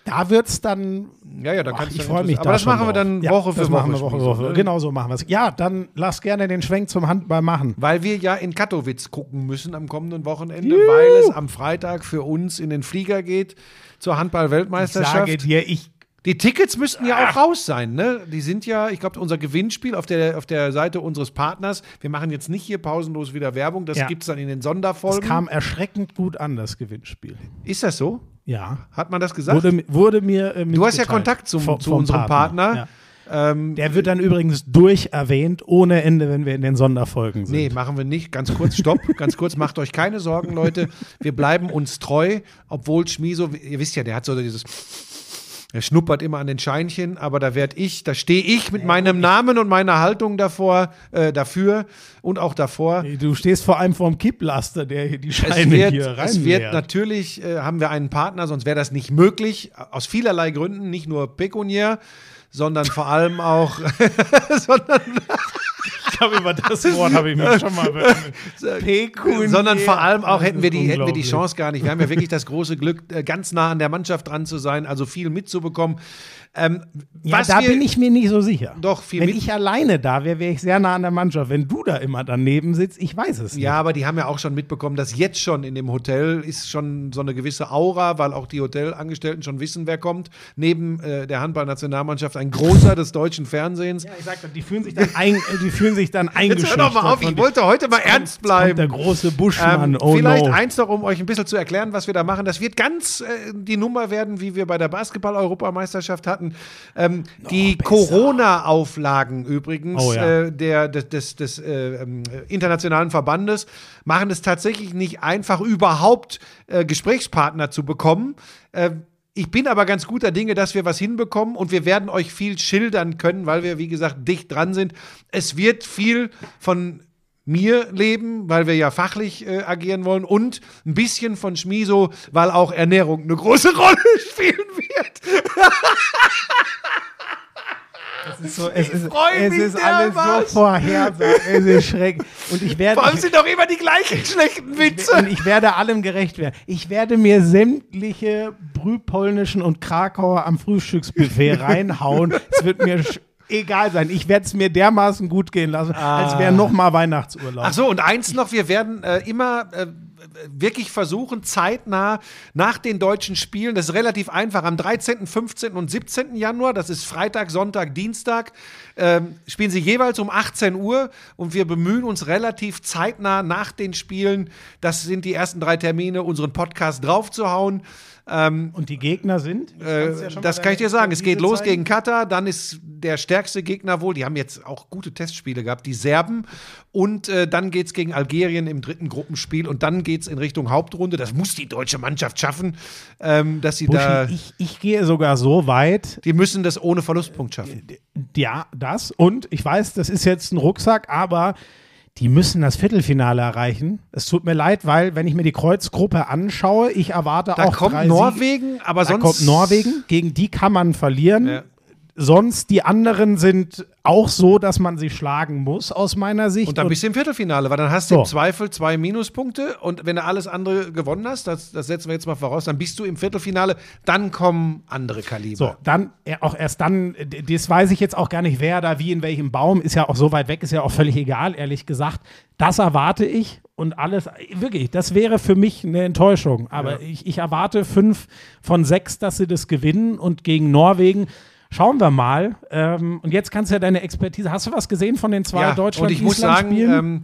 Da wird es dann ja, ja, da kannst ich freue mich Aber da das machen wir dann Ja, Woche für das Woche. Machen wir Woche, Woche. ne? Genau so machen wir es. Ja, dann lass gerne den Schwenk zum Handball machen. Weil wir ja in Katowice gucken müssen am kommenden Wochenende, weil es am Freitag für uns in den Flieger geht zur Ich Handball-Weltmeisterschaft. sage dir, ich Die Tickets müssten ja auch raus sein, ne? Die sind ja, ich glaube, unser Gewinnspiel auf der, auf der Seite unseres Partners. Wir machen jetzt nicht hier pausenlos wieder Werbung, das Ja. gibt es dann in den es Sonderfolgen. kam erschreckend gut an, das Gewinnspiel. Ist das so? Ja. Hat man das gesagt? Wurde, wurde mir äh, du hast ja. Kontakt zum, Vom- zu unserem Partner. Ja. Ähm, Der wird dann übrigens durcherwähnt, ohne Ende, wenn wir in den Sonderfolgen sind. Nee, machen wir nicht. Ganz kurz, stopp. *laughs* Ganz kurz, macht euch keine Sorgen, Leute. Wir bleiben uns treu, obwohl Schmiso, ihr wisst ja, der hat so dieses. Er schnuppert immer an den Scheinchen, aber da werd ich, da stehe ich mit meinem Namen und meiner Haltung davor, äh, dafür und auch davor. Du stehst vor allem vorm Kipplaster, der hier die Scheine wird, hier rein es wird natürlich, äh, haben wir einen Partner, sonst wäre das nicht möglich, aus vielerlei Gründen, nicht nur pekuniär, sondern vor allem auch, *laughs* sondern glaube, über das *laughs* Wort habe ich mich schon mal Pekuniär. sondern vor allem auch hätten wir, die, hätten wir die. Chance gar nicht. Wir haben ja wirklich das große Glück, äh, ganz nah an der Mannschaft dran zu sein, also viel mitzubekommen. Ähm, Ja, da wir, bin ich mir nicht so sicher. Doch, Wenn ich alleine da wäre, wäre ich sehr nah an der Mannschaft. Wenn du da immer daneben sitzt, ich weiß es nicht. Ja, aber die haben ja auch schon mitbekommen, dass jetzt schon in dem Hotel ist schon so eine gewisse Aura, weil auch die Hotelangestellten schon wissen, wer kommt. Neben äh, der Handballnationalmannschaft ein großer des deutschen Fernsehens. Ja, ich sag, die fühlen sich dann, ein, *laughs* die fühlen sich dann Jetzt eingeschüchtert. hör doch mal auf, ich wollte heute mal ernst Jetzt bleiben. der große Buschmann. Ähm, oh vielleicht no. eins noch, um euch ein bisschen zu erklären, was wir da machen. Das wird ganz äh, die Nummer werden, wie wir bei der Basketball-Europameisterschaft hatten. Ähm, die Corona-Auflagen übrigens Oh ja. äh, der, des, des, des äh, ähm, internationalen Verbandes machen es tatsächlich nicht einfach, überhaupt äh, Gesprächspartner zu bekommen. Äh, ich bin aber ganz guter Dinge, dass wir was hinbekommen und wir werden euch viel schildern können, weil wir, wie gesagt, dicht dran sind. Es wird viel von mir leben, weil wir ja fachlich äh, agieren wollen und ein bisschen von Schmiso, weil auch Ernährung eine große *laughs* Rolle spielen wird. Es ist, so, es ist, es ist alles dermaßen. so vorhersagbar. Es ist schrecklich. Und ich werde. Vor allem sind doch immer die gleichen schlechten Witze. Und ich werde allem gerecht werden. Ich werde mir sämtliche brühpolnischen und Krakauer am Frühstücksbuffet *laughs* reinhauen. es wird mir egal sein. Ich werde es mir dermaßen gut gehen lassen, als wäre noch mal Weihnachtsurlaub. Ach so, und eins noch, wir werden äh, immer äh, wirklich versuchen, zeitnah nach den deutschen Spielen, das ist relativ einfach, am 13., 15. und 17. Januar, das ist Freitag, Sonntag, Dienstag, ähm, spielen sie jeweils um 18 Uhr und wir bemühen uns relativ zeitnah nach den Spielen, das sind die ersten drei Termine, unseren Podcast draufzuhauen. Und die Gegner sind? Äh, Kannst du ja das kann ich dir sagen. Es geht los zeigen. gegen Katar, dann ist der stärkste Gegner wohl, die haben jetzt auch gute Testspiele gehabt, die Serben. Und äh, dann geht es gegen Algerien im dritten Gruppenspiel und dann geht es in Richtung Hauptrunde. Das muss die deutsche Mannschaft schaffen, ähm, dass sie da. Buschi, ich, ich gehe sogar so weit, Die müssen das ohne Verlustpunkt schaffen. ja, das. Und ich weiß, das ist jetzt ein Rucksack, aber Die müssen das Viertelfinale erreichen. Es tut mir leid, weil, wenn ich mir die Kreuzgruppe anschaue, ich erwarte Da auch kommt drei Norwegen, aber Siege. Da sonst. kommt Norwegen, gegen die kann man verlieren. Ja. Sonst, die anderen sind auch so, dass man sie schlagen muss, aus meiner Sicht. Und dann bist du im Viertelfinale, weil dann hast du So. im Zweifel zwei Minuspunkte und wenn du alles andere gewonnen hast, das, das setzen wir jetzt mal voraus, dann bist du im Viertelfinale, dann kommen andere Kaliber. So, dann äh, auch erst dann, äh, das weiß ich jetzt auch gar nicht, wer da wie in welchem Baum, ist ja auch so weit weg, ist ja auch völlig egal, ehrlich gesagt. Das erwarte ich und alles, äh, wirklich, das wäre für mich eine Enttäuschung. Aber ich, ich erwarte fünf von sechs, dass sie das gewinnen und gegen Norwegen. Schauen wir mal. Ähm, und jetzt kannst du ja deine Expertise. Hast du was gesehen von den zwei ja, Deutschland und ich muss sagen, ähm,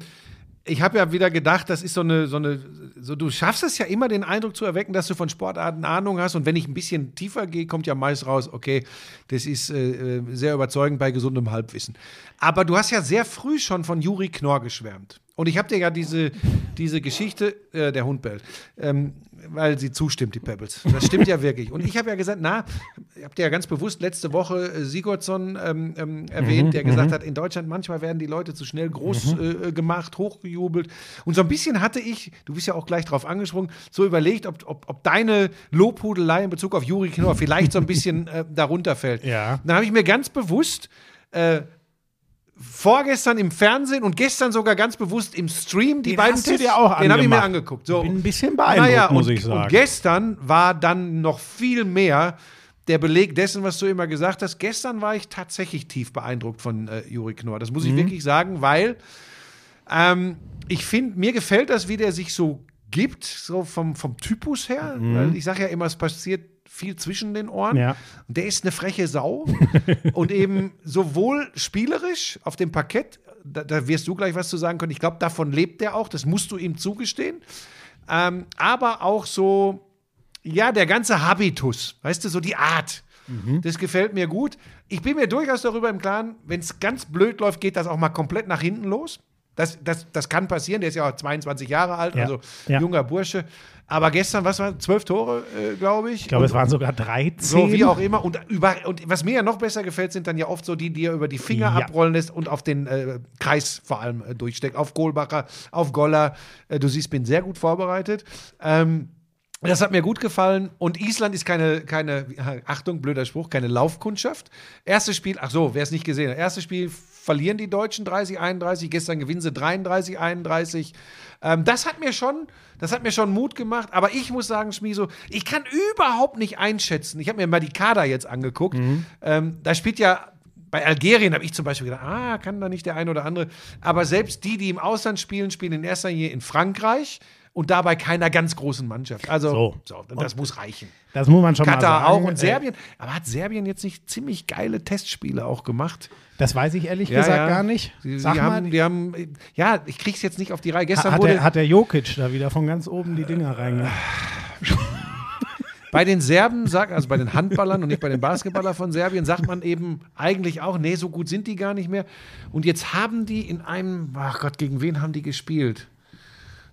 ich habe ja wieder gedacht, das ist so eine, so eine, so du schaffst es ja immer, den Eindruck zu erwecken, dass du von Sportarten Ahnung hast. Und wenn ich ein bisschen tiefer gehe, kommt ja meist raus, okay, das ist äh, äh, sehr überzeugend bei gesundem Halbwissen. Aber du hast ja sehr früh schon von Juri Knorr geschwärmt. Und ich habe dir ja diese, diese Geschichte, äh, der Hund bellt, ähm, weil sie zustimmt, die Pebbles. Das stimmt ja *laughs* wirklich. Und ich habe ja gesagt, na, ich habe dir ja ganz bewusst letzte Woche äh, Sigurdsson ähm, ähm, erwähnt, der gesagt hat, in Deutschland manchmal werden die Leute zu schnell groß äh, gemacht, hochgejubelt. Und so ein bisschen hatte ich, du bist ja auch gleich drauf angesprungen, so überlegt, ob, ob, ob deine Lobhudelei in Bezug auf Juri Knorr vielleicht so ein bisschen äh, darunter fällt. Ja. Dann habe ich mir ganz bewusst äh, vorgestern im Fernsehen und gestern sogar ganz bewusst im Stream die Den beiden hast du dir auch den habe ich mir angeguckt. So. Bin ein bisschen beeindruckt, naja, muss und, ich sagen. Und gestern war dann noch viel mehr der Beleg dessen, was du immer gesagt hast. Gestern war ich tatsächlich tief beeindruckt von äh, Juri Knorr. Das muss Mhm. ich wirklich sagen, weil ähm, ich finde, mir gefällt das, wie der sich so gibt, so vom, vom Typus her. Weil ich sage ja immer, es passiert viel zwischen den Ohren. Mhm. Ja. Und der ist eine freche Sau. *laughs* und eben sowohl spielerisch auf dem Parkett, da, da wirst du gleich was zu sagen können. Ich glaube, davon lebt er auch. Das musst du ihm zugestehen. Ähm, aber auch so, ja, der ganze Habitus, weißt du, so die Art. Das gefällt mir gut. Ich bin mir durchaus darüber im Klaren, wenn es ganz blöd läuft, geht das auch mal komplett nach hinten los. Das, das, das kann passieren. Der ist ja auch 22 Jahre alt, Ja. also Ja. junger Bursche. Aber gestern, was war, zwölf Tore, äh, glaube ich. ich glaube, es waren sogar 13. so wie auch immer. Und, über, und was mir ja noch besser gefällt, sind dann ja oft so die, die er über die Finger Ja. abrollen lässt und auf den äh, Kreis vor allem äh, durchsteckt. Auf Kohlbacher, auf Goller. Äh, du siehst, bin sehr gut vorbereitet. Ähm, das hat mir gut gefallen. Und Island ist keine, keine, *laughs* Achtung, blöder Spruch, keine Laufkundschaft. Erstes Spiel, ach so, wer es nicht gesehen hat, erstes Spiel verlieren die Deutschen 30, 31, gestern gewinnen sie 33, 31. Ähm, das hat mir schon, das hat mir schon Mut gemacht. Aber ich muss sagen, Schmieso, ich kann überhaupt nicht einschätzen. Ich habe mir mal die Kader jetzt angeguckt. Ähm, da spielt ja bei Algerien habe ich zum Beispiel gedacht, ah, kann da nicht der eine oder andere. Aber selbst die, die im Ausland spielen, spielen in erster Linie in Frankreich und dabei keiner ganz großen Mannschaft. Also, So. so, das muss reichen. Das muss man schon Katar mal sagen. auch und Äh, Serbien. Aber hat Serbien jetzt nicht ziemlich geile Testspiele auch gemacht? Das weiß ich ehrlich gesagt gar nicht. Sie, Sag sie mal, haben, die haben, ja, ich krieg's jetzt nicht auf die Reihe. Gestern hat, wurde der, hat der Jokic da wieder von ganz oben die Dinger reingegangen? Bei den Serben, sagt, also bei den Handballern und nicht bei den Basketballern von Serbien, sagt man eben eigentlich auch, nee, so gut sind die gar nicht mehr. Und jetzt haben die in einem, ach Gott, gegen wen haben die gespielt?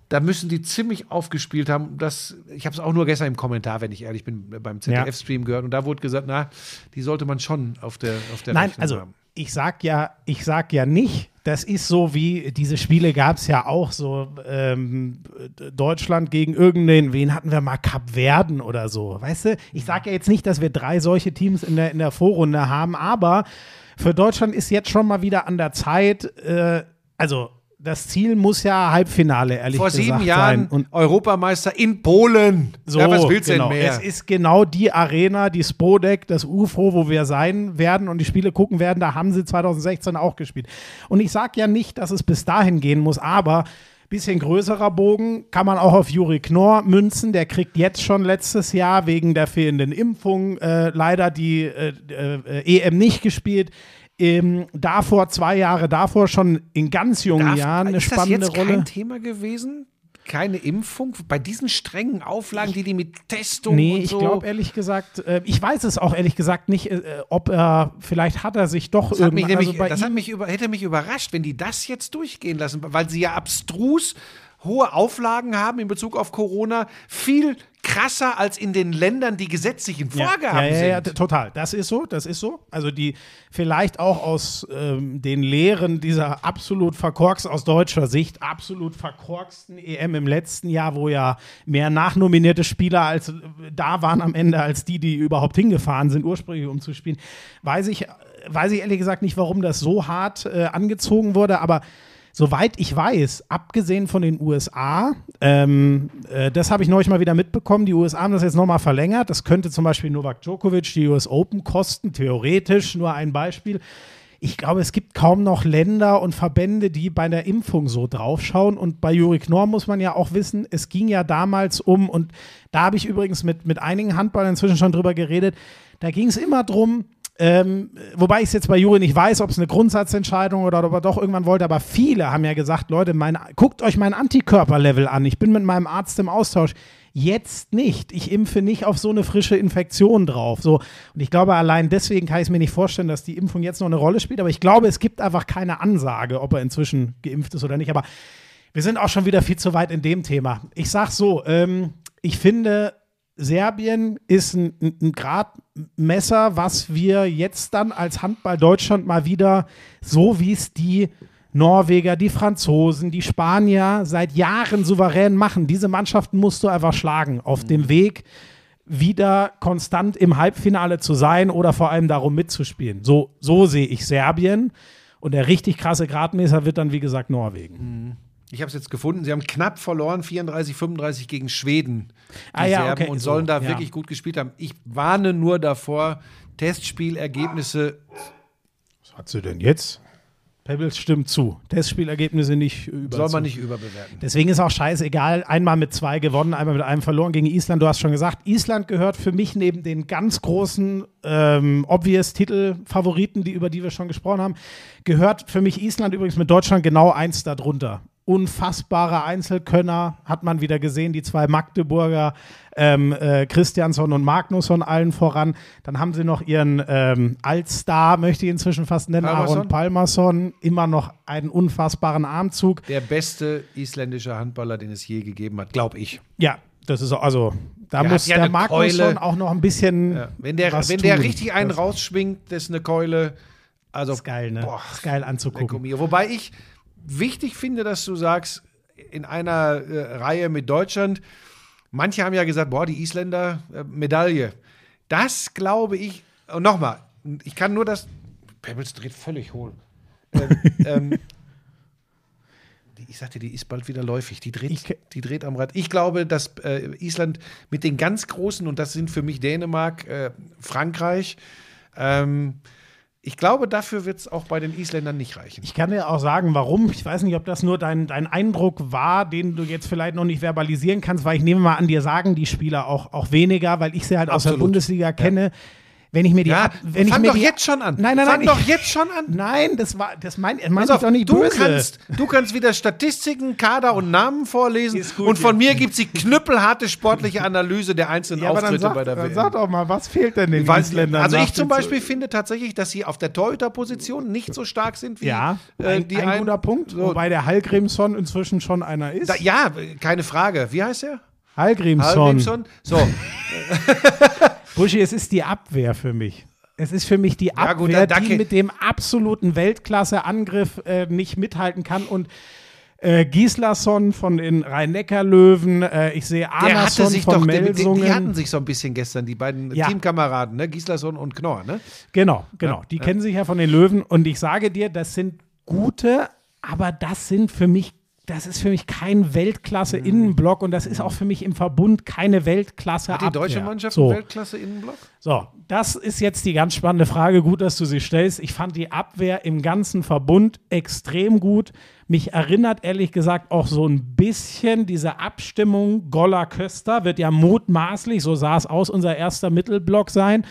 Da müssen die ziemlich aufgespielt haben. Das, ich habe es auch nur gestern im Kommentar, wenn ich ehrlich bin, beim ZDF-Stream gehört. Und da wurde gesagt, na, die sollte man schon auf der, auf der Nein, Rechnung also haben. ich sag ja, ich sag ja nicht, das ist so wie, diese Spiele gab es ja auch so, ähm, Deutschland gegen irgendeinen, wen hatten wir mal, Kapverden oder so, weißt du? Ich sag ja jetzt nicht, dass wir drei solche Teams in der, in der Vorrunde haben, aber für Deutschland ist jetzt schon mal wieder an der Zeit, äh, also das Ziel muss ja Halbfinale, ehrlich Vor gesagt sieben sein. Jahren Und Europameister in Polen. so, ja, was willst du genau. denn mehr? Es ist genau die Arena, die Spodek, das UFO, wo wir sein werden und die Spiele gucken werden. Da haben sie 2016 auch gespielt. Und ich sage ja nicht, dass es bis dahin gehen muss, aber bisschen größerer Bogen kann man auch auf Juri Knorr münzen. Der kriegt jetzt schon letztes Jahr wegen der fehlenden Impfung äh, leider die äh, äh, EM nicht gespielt. Ähm, davor, zwei Jahre davor, schon in ganz jungen Darf- Jahren eine ist spannende das jetzt Rolle. kein Thema gewesen? Keine Impfung? Bei diesen strengen Auflagen, die die mit Testung Nee, und ich so. glaube ehrlich gesagt, äh, ich weiß es auch ehrlich gesagt nicht, äh, ob er, vielleicht hat er sich doch Das, hat mich, irgendwann, nämlich, also das hat mich über, hätte mich überrascht, wenn die das jetzt durchgehen lassen, weil sie ja abstrus hohe Auflagen haben in Bezug auf Corona, viel krasser als in den Ländern, die gesetzlichen Vorgaben ja, ja, ja, ja, sind. total. Das ist so, das ist so. Also die vielleicht auch aus ähm, den Lehren dieser absolut verkorkst, aus deutscher Sicht, absolut verkorksten EM im letzten Jahr, wo ja mehr nachnominierte Spieler als äh, da waren am Ende, als die, die überhaupt hingefahren sind, ursprünglich um zu spielen, weiß ich, weiß ich ehrlich gesagt nicht, warum das so hart äh, angezogen wurde, aber Soweit ich weiß, abgesehen von den USA, ähm, äh, das habe ich neulich mal wieder mitbekommen, die USA haben das jetzt nochmal verlängert. Das könnte zum Beispiel Novak Djokovic die US Open kosten, theoretisch, nur ein Beispiel. Ich glaube, es gibt kaum noch Länder und Verbände, die bei der Impfung so draufschauen. Und bei Juri Knorr muss man ja auch wissen, es ging ja damals um, und da habe ich übrigens mit, mit einigen Handballern inzwischen schon drüber geredet, da ging es immer drum, ähm, wobei ich es jetzt bei Juri nicht weiß, ob es eine Grundsatzentscheidung oder ob er doch irgendwann wollte, aber viele haben ja gesagt, Leute, mein, guckt euch mein Antikörperlevel an. Ich bin mit meinem Arzt im Austausch. Jetzt nicht. Ich impfe nicht auf so eine frische Infektion drauf. So. Und ich glaube, allein deswegen kann ich es mir nicht vorstellen, dass die Impfung jetzt noch eine Rolle spielt. Aber ich glaube, es gibt einfach keine Ansage, ob er inzwischen geimpft ist oder nicht. Aber wir sind auch schon wieder viel zu weit in dem Thema. Ich sag so, ähm, ich finde, Serbien ist ein, ein Gradmesser, was wir jetzt dann als Handball Deutschland mal wieder, so wie es die Norweger, die Franzosen, die Spanier seit Jahren souverän machen. Diese Mannschaften musst du einfach schlagen auf dem Weg, wieder konstant im Halbfinale zu sein oder vor allem darum mitzuspielen. So, so sehe ich Serbien. Und der richtig krasse Gradmesser wird dann, wie gesagt, Norwegen. Ich habe es jetzt gefunden. Sie haben knapp verloren, 34, 35 gegen Schweden. Die Ah ja, Serben, okay, und so, sollen da ja. wirklich gut gespielt haben. Ich warne nur davor, Testspielergebnisse. Was hat sie denn jetzt? Pebbles stimmt zu. Testspielergebnisse nicht über. Soll man nicht überbewerten. Deswegen ist auch scheißegal. Einmal mit zwei gewonnen, einmal mit einem verloren gegen Island. Du hast schon gesagt, Island gehört für mich neben den ganz großen ähm, obvious Titelfavoriten, die über die wir schon gesprochen haben, gehört für mich Island übrigens mit Deutschland genau eins darunter. Unfassbare Einzelkönner hat man wieder gesehen, die zwei Magdeburger, ähm, äh, Christiansson und Magnusson allen voran. Dann haben sie noch ihren ähm, Altstar, möchte ich inzwischen fast nennen, Palmason? Aaron Palmason. Immer noch einen unfassbaren Armzug. Der beste isländische Handballer, den es je gegeben hat, glaube ich. Ja, das ist also, da Der muss ja der Magnusson auch noch ein bisschen. Ja. Wenn der, wenn der tun. richtig einen rausschwingt, das ist eine Keule. Also, ist geil, ne? Boah, ist geil anzugucken. Wobei ich wichtig finde, dass du sagst, in einer äh, Reihe mit Deutschland, manche haben ja gesagt, boah, die Isländer, äh, Medaille. Das glaube ich, und nochmal, ich kann nur das, Pebbles dreht völlig hohl. Ähm, *laughs* ähm, ich sagte, die ist bald wieder läufig. Die dreht, Ich- die dreht am Rad. Ich glaube, dass äh, Island mit den ganz Großen, und das sind für mich Dänemark, äh, Frankreich, ähm, ich glaube, dafür wird es auch bei den Isländern nicht reichen. Ich kann dir auch sagen, warum. Ich weiß nicht, ob das nur dein, dein Eindruck war, den du jetzt vielleicht noch nicht verbalisieren kannst, weil ich nehme mal an, dir sagen die Spieler auch, auch weniger, weil ich sie halt aus der Absolut. Bundesliga kenne. Wenn ich mir die, Ja, ab- wenn fang ich mir doch die, jetzt schon an. Nein, nein, fang nein. doch ich, jetzt schon an. Nein, das war, das mein, mein Pass ich auf, doch nicht du, böse. kannst, du kannst wieder Statistiken, Kader und Namen vorlesen gut, und von ja. mir gibt es die knüppelharte sportliche Analyse der einzelnen ja, aber dann Auftritte sag, bei der dann WM. sag doch mal, was fehlt denn den Weiß- Isländern? also ich zum Beispiel finde tatsächlich, dass sie auf der Torhüterposition nicht so stark sind wie Ja, äh, ein, ein ein- guter Punkt, So, wobei der Hallgrimsson inzwischen schon einer ist. da, ja, keine Frage. Wie heißt er? Hallgrimsson. Hallgrimsson? So, *laughs* Buschi, es ist die Abwehr für mich. Es ist für mich die Ja, Abwehr, gut, die mit dem absoluten Weltklasse-Angriff äh, nicht mithalten kann. Und äh, Gislason von den Rhein-Neckar-Löwen, äh, ich sehe sich von doch, die, die, Melsungen. die hatten sich so ein bisschen gestern, die beiden Ja. Teamkameraden, ne? Gislason und Knorr, ne? Genau, genau. Ja, Die kennen sich ja von den Löwen. Und ich sage dir, das sind gute, aber das sind für mich, das ist für mich kein Weltklasse-Innenblock und das ist auch für mich im Verbund keine weltklasse Hat die deutsche Mannschaft so. Weltklasse-Innenblock? So, das ist jetzt die ganz spannende Frage. Gut, dass du sie stellst. Ich fand die Abwehr im ganzen Verbund extrem gut. Mich erinnert ehrlich gesagt auch so ein bisschen diese Abstimmung Goller-Köster. Wird ja mutmaßlich, so sah es aus, unser erster Mittelblock sein.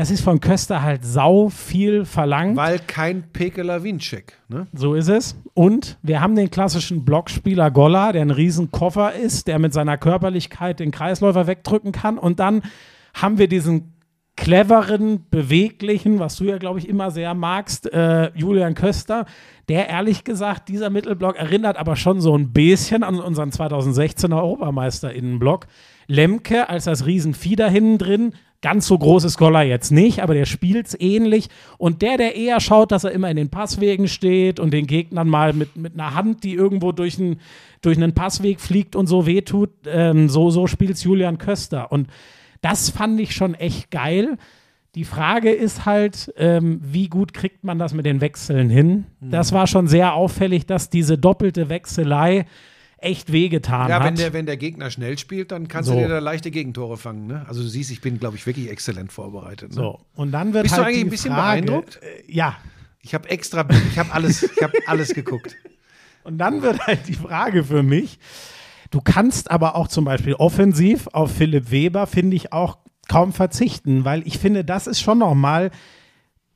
Das ist von Köster halt sau viel verlangt. Weil kein Pekela Winczek, ne? So ist es. Und wir haben den klassischen Blockspieler Golla, der ein riesen Koffer ist, der mit seiner Körperlichkeit den Kreisläufer wegdrücken kann. Und dann haben wir diesen cleveren, beweglichen, was du ja, glaube ich, immer sehr magst, äh, Julian Köster, der ehrlich gesagt, dieser Mittelblock erinnert aber schon so ein bisschen an unseren 2016er Europameister-Innenblock. Lemke als das Riesenvieh da hinten drin, Ganz so groß ist Goller jetzt nicht, aber der spielt es ähnlich. Und der, der eher schaut, dass er immer in den Passwegen steht und den Gegnern mal mit, mit einer Hand, die irgendwo durch, ein, durch einen Passweg fliegt und so wehtut, ähm, so, so spielt Julian Köster. Und das fand ich schon echt geil. Die Frage ist halt, ähm, wie gut kriegt man das mit den Wechseln hin? Das war schon sehr auffällig, dass diese doppelte Wechselei echt wehgetan Ja, hat. wenn der, wenn der Gegner schnell spielt, dann kannst So. du dir da leichte Gegentore fangen. Ne? Also du siehst, ich bin, glaube ich, wirklich exzellent vorbereitet. Ne? so, und dann wird Bist du halt eigentlich die ein bisschen Frage, beeindruckt? Äh, ja, Ich habe extra, ich habe alles, ich habe alles geguckt. *laughs* Und dann wird halt die Frage für mich, du kannst aber auch zum Beispiel offensiv auf Philipp Weber, finde ich, auch kaum verzichten, weil ich finde, das ist schon nochmal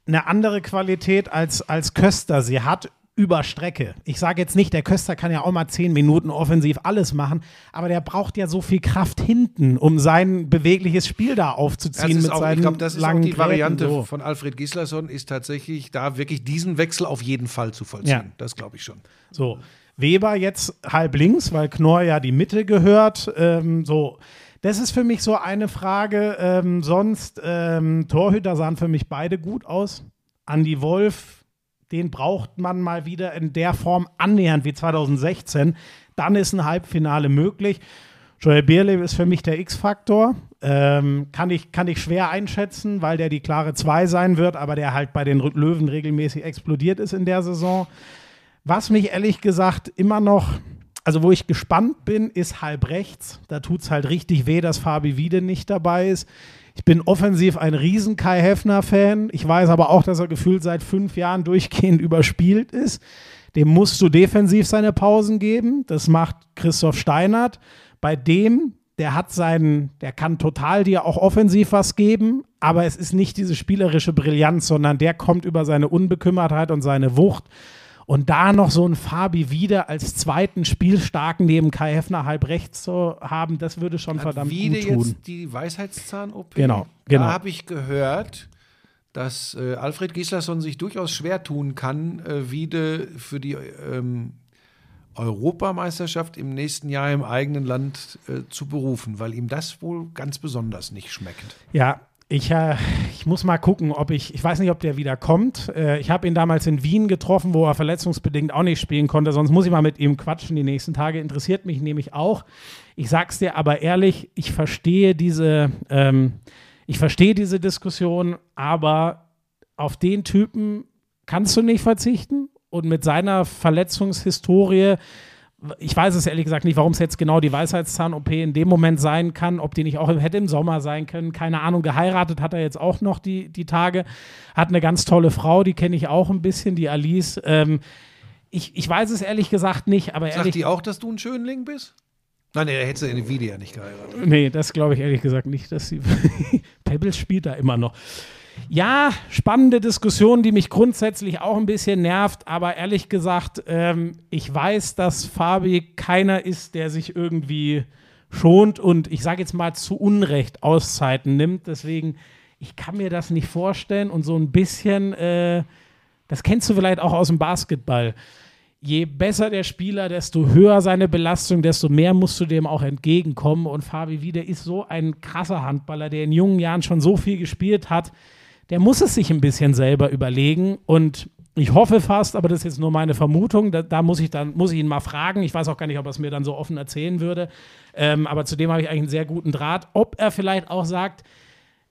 eine andere Qualität als, als Köster sie hat über Strecke. Ich sage jetzt nicht, der Köster kann ja auch mal zehn Minuten offensiv alles machen, aber der braucht ja so viel Kraft hinten, um sein bewegliches Spiel da aufzuziehen mit auch, seinen ich glaube, das ist auch die Gräten, Variante so. von Alfred Gislason, ist tatsächlich da wirklich diesen Wechsel auf jeden Fall zu vollziehen. Ja. Das glaube ich schon. So, Weber jetzt halb links, weil Knorr ja die Mitte gehört. Ähm, so, das ist für mich so eine Frage. Ähm, sonst, ähm, Torhüter sahen für mich beide gut aus. Andi Wolf, den braucht man mal wieder in der Form annähernd wie 2016. Dann ist ein Halbfinale möglich. Joel Bierlev ist für mich der X-Faktor. Ähm, kann, ich, kann ich schwer einschätzen, weil der die klare 2 sein wird, aber der halt bei den Löwen regelmäßig explodiert ist in der Saison. Was mich ehrlich gesagt immer noch, also wo ich gespannt bin, ist halb rechts. Da tut es halt richtig weh, dass Fabi Wiede nicht dabei ist. Ich bin offensiv ein riesen Kai Heffner-Fan. Ich weiß aber auch, dass er gefühlt seit fünf Jahren durchgehend überspielt ist. Dem musst du defensiv seine Pausen geben. Das macht Christoph Steinert. Bei dem, der hat seinen, der kann total dir auch offensiv was geben, aber es ist nicht diese spielerische Brillanz, sondern der kommt über seine Unbekümmertheit und seine Wucht. Und da noch so ein Fabi wieder als zweiten Spielstarken neben Kai Heffner halb rechts zu haben, das würde schon verdammt Wiede gut tun. jetzt die Weisheitszahn-OP. Genau, genau. Da habe ich gehört, dass äh, Alfred Gislason sich durchaus schwer tun kann, äh, Wiede für die ähm, Europameisterschaft im nächsten Jahr im eigenen Land äh, zu berufen, weil ihm das wohl ganz besonders nicht schmeckt. Ja, ich, äh, ich muss mal gucken, ob ich, ich weiß nicht, ob der wieder kommt. Äh, ich habe ihn damals in Wien getroffen, wo er verletzungsbedingt auch nicht spielen konnte. Sonst muss ich mal mit ihm quatschen die nächsten Tage. Interessiert mich nämlich auch. Ich sag's dir aber ehrlich, ich verstehe diese, ähm, ich verstehe diese Diskussion, aber auf den Typen kannst du nicht verzichten. Und mit seiner Verletzungshistorie ich weiß es ehrlich gesagt nicht, warum es jetzt genau die Weisheitszahn-OP in dem Moment sein kann, ob die nicht auch hätte im Sommer sein können. Keine Ahnung, geheiratet hat er jetzt auch noch die, die Tage. Hat eine ganz tolle Frau, die kenne ich auch ein bisschen, die Alice. Ähm, ich, ich weiß es ehrlich gesagt nicht, aber Sagt ehrlich. die auch, dass du ein Schönling bist? Nein, er hätte in ja nicht geheiratet. Nee, das glaube ich ehrlich gesagt nicht, dass sie. *laughs* Pebbles spielt da immer noch. Ja, spannende Diskussion, die mich grundsätzlich auch ein bisschen nervt, aber ehrlich gesagt, ähm, ich weiß, dass Fabi keiner ist, der sich irgendwie schont und ich sage jetzt mal zu Unrecht Auszeiten nimmt. Deswegen, ich kann mir das nicht vorstellen und so ein bisschen, äh, das kennst du vielleicht auch aus dem Basketball je besser der Spieler, desto höher seine Belastung, desto mehr musst du dem auch entgegenkommen. Und Fabi Wiede ist so ein krasser Handballer, der in jungen Jahren schon so viel gespielt hat. Der muss es sich ein bisschen selber überlegen. Und ich hoffe fast, aber das ist jetzt nur meine Vermutung, da, da muss ich dann, muss ich ihn mal fragen. Ich weiß auch gar nicht, ob er es mir dann so offen erzählen würde. Ähm, aber zudem habe ich eigentlich einen sehr guten Draht. Ob er vielleicht auch sagt,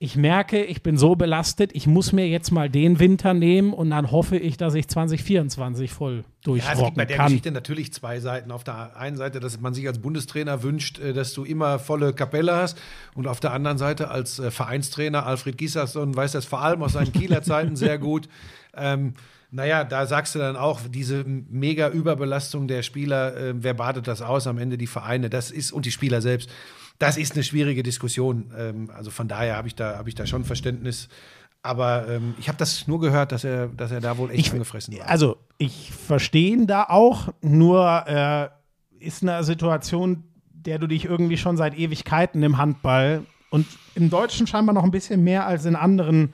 ich merke, ich bin so belastet, ich muss mir jetzt mal den Winter nehmen und dann hoffe ich, dass ich 2024 voll Ja, es gibt durchrocken bei der kann. Geschichte natürlich zwei Seiten. Auf der einen Seite, dass man sich als Bundestrainer wünscht, äh, dass du immer volle Kapelle hast. Und auf der anderen Seite als äh, Vereinstrainer Alfred Gisserson weiß das vor allem aus seinen Kieler Zeiten sehr gut. Ähm, naja, da sagst du dann auch, diese mega Überbelastung der Spieler, äh, wer badet das aus? Am Ende die Vereine, das ist, und die Spieler selbst. Das ist eine schwierige Diskussion. Ähm, also von daher habe ich, da, hab ich da schon Verständnis. Aber ähm, ich habe das nur gehört, dass er, dass er da wohl echt Ich- angefressen war. Also, ich verstehe ihn da auch, nur äh, ist eine Situation, der du dich irgendwie schon seit Ewigkeiten im Handball und im Deutschen scheinbar noch ein bisschen mehr als in anderen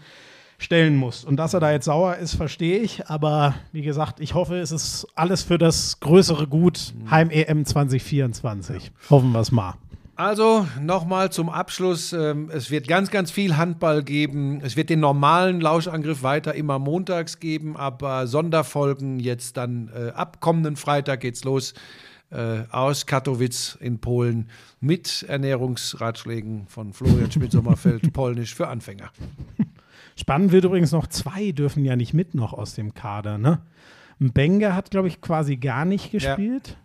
stellen muss. Und dass er da jetzt sauer ist, verstehe ich. Aber wie gesagt, ich hoffe, es ist alles für das größere Gut Heim-EM 2024. Hoffen wir es mal. Also nochmal zum Abschluss. ähm, Es wird ganz, ganz viel Handball geben. Es wird den normalen Lauschangriff weiter immer montags geben, aber Sonderfolgen jetzt dann äh, ab kommenden Freitag geht's los äh, aus Katowice in Polen mit Ernährungsratschlägen von Florian Schmidt-Sommerfeld, *laughs* Polnisch für Anfänger. Spannend wird übrigens noch, zwei dürfen ja nicht mit noch aus dem Kader, ne? Benga hat, glaube ich, quasi gar nicht gespielt.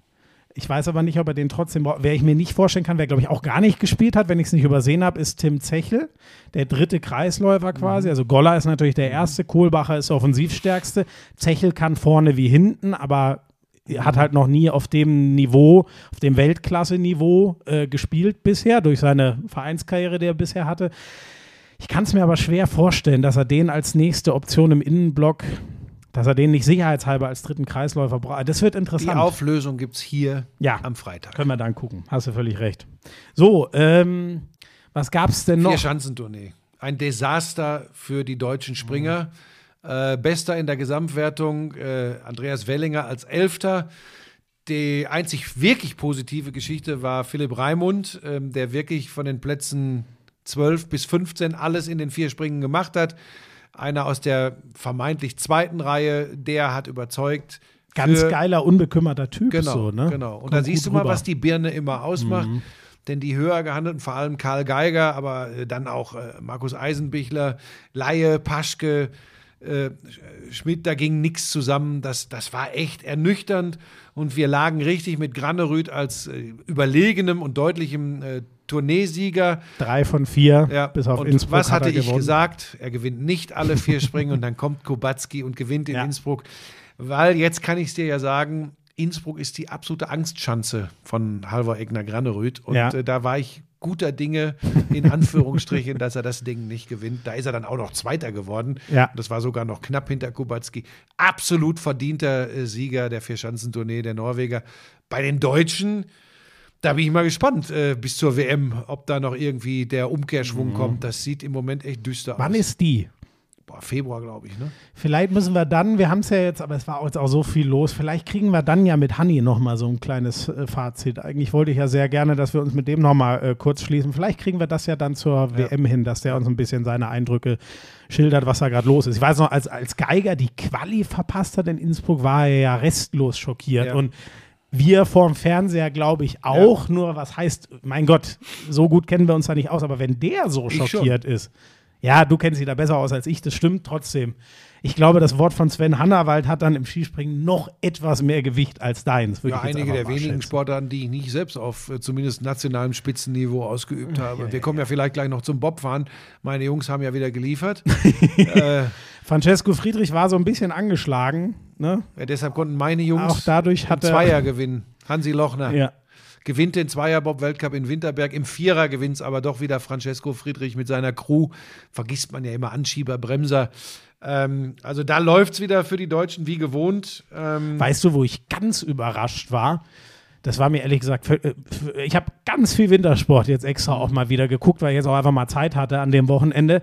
Ich weiß aber nicht, ob er den trotzdem, braucht. wer ich mir nicht vorstellen kann, wer, glaube ich, auch gar nicht gespielt hat, wenn ich es nicht übersehen habe, ist Tim Zechel, der dritte Kreisläufer quasi. Also Goller ist natürlich der erste, Kohlbacher ist der offensivstärkste. Zechel kann vorne wie hinten, aber er hat halt noch nie auf dem Niveau, auf dem Weltklasse-Niveau äh, gespielt bisher, durch seine Vereinskarriere, die er bisher hatte. Ich kann es mir aber schwer vorstellen, dass er den als nächste Option im Innenblock, dass er den nicht sicherheitshalber als dritten Kreisläufer braucht. Das wird Die interessant. Auflösung gibt's hier Ja. am Freitag. Können wir dann gucken. Hast du völlig recht. So, ähm, was gab es denn noch? Vier-Schanzentournee. Ein Desaster für die deutschen Springer. Äh, Bester in der Gesamtwertung, äh, Andreas Wellinger als Elfter. Die einzig wirklich positive Geschichte war Philipp Raimund, ähm, der wirklich von den Plätzen 12 bis 15 alles in den vier Springen gemacht hat. Einer aus der vermeintlich zweiten Reihe, der hat überzeugt. Ganz für- geiler, unbekümmerter Typ. Genau, so, ne? genau. Und Kommt da siehst du mal, rüber. Mhm. was die Birne immer ausmacht. Denn die höher gehandelten, vor allem Karl Geiger, aber äh, dann auch äh, Markus Eisenbichler, Laie, Paschke, äh, Schmidt, da ging nichts zusammen. Das, das war echt ernüchternd. Und wir lagen richtig mit Granerüth als äh, überlegenem und deutlichem äh, Tourneesieger. Drei von vier, Ja, bis auf und Innsbruck. was hat hatte er ich gewonnen. gesagt? Er gewinnt nicht alle vier *laughs* Springen und dann kommt Kubacki und gewinnt in Ja. Innsbruck. Weil jetzt kann ich es dir ja sagen, Innsbruck ist die absolute Angstschanze von Halvor Egner Granerüth. Und Ja. äh, da war ich guter Dinge, in Anführungsstrichen, *laughs* dass er das Ding nicht gewinnt. Da ist er dann auch noch Zweiter geworden. Ja. Das war sogar noch knapp hinter Kubacki. Absolut verdienter äh, Sieger der Vierschanzentournee der Norweger. Bei den Deutschen, da bin ich mal gespannt äh, bis zur WM, ob da noch irgendwie der Umkehrschwung kommt. Das sieht im Moment echt düster Mhm. Wann aus. ist die? Boah, Februar, glaube ich, ne? Vielleicht müssen wir dann, wir haben es ja jetzt, aber es war jetzt auch so viel los, vielleicht kriegen wir dann ja mit Hanni nochmal so ein kleines äh, Fazit. Eigentlich wollte ich ja sehr gerne, dass wir uns mit dem nochmal äh, kurz schließen. Vielleicht kriegen wir das ja dann zur WM hin, dass der uns ein bisschen seine Eindrücke schildert, was da gerade los ist. Ich weiß noch, als, als Geiger die Quali verpasst hat in Innsbruck, war er ja restlos schockiert. Ja. Und wir vorm Fernseher, glaube ich, auch. Nur was heißt, mein Gott, so gut kennen wir uns da nicht aus, aber wenn der so Ich schon. schockiert ist, ja, du kennst sie da besser aus als ich, das stimmt trotzdem. Ich glaube, das Wort von Sven Hannawald hat dann im Skispringen noch etwas mehr Gewicht als deins. Ja, einige der wenigen schätzen. Sportarten, die ich nicht selbst auf äh, zumindest nationalem Spitzenniveau ausgeübt habe. Wir kommen ja vielleicht gleich noch zum Bobfahren. Meine Jungs haben ja wieder geliefert. *laughs* äh, Francesco Friedrich war so ein bisschen angeschlagen. Ne? ja, deshalb konnten meine Jungs Auch dadurch hat im er- Zweier gewinnen. Hansi Lochner Ja. gewinnt den Zweier-Bob-Weltcup in Winterberg. Im Vierer gewinnt es aber doch wieder Francesco Friedrich mit seiner Crew. Vergisst man ja immer Anschieber, Bremser. Ähm, also da läuft es wieder für die Deutschen wie gewohnt. Ähm, Weißt du, wo ich ganz überrascht war? Das war mir ehrlich gesagt, äh, ich habe ganz viel Wintersport jetzt extra auch mal wieder geguckt, weil ich jetzt auch einfach mal Zeit hatte an dem Wochenende.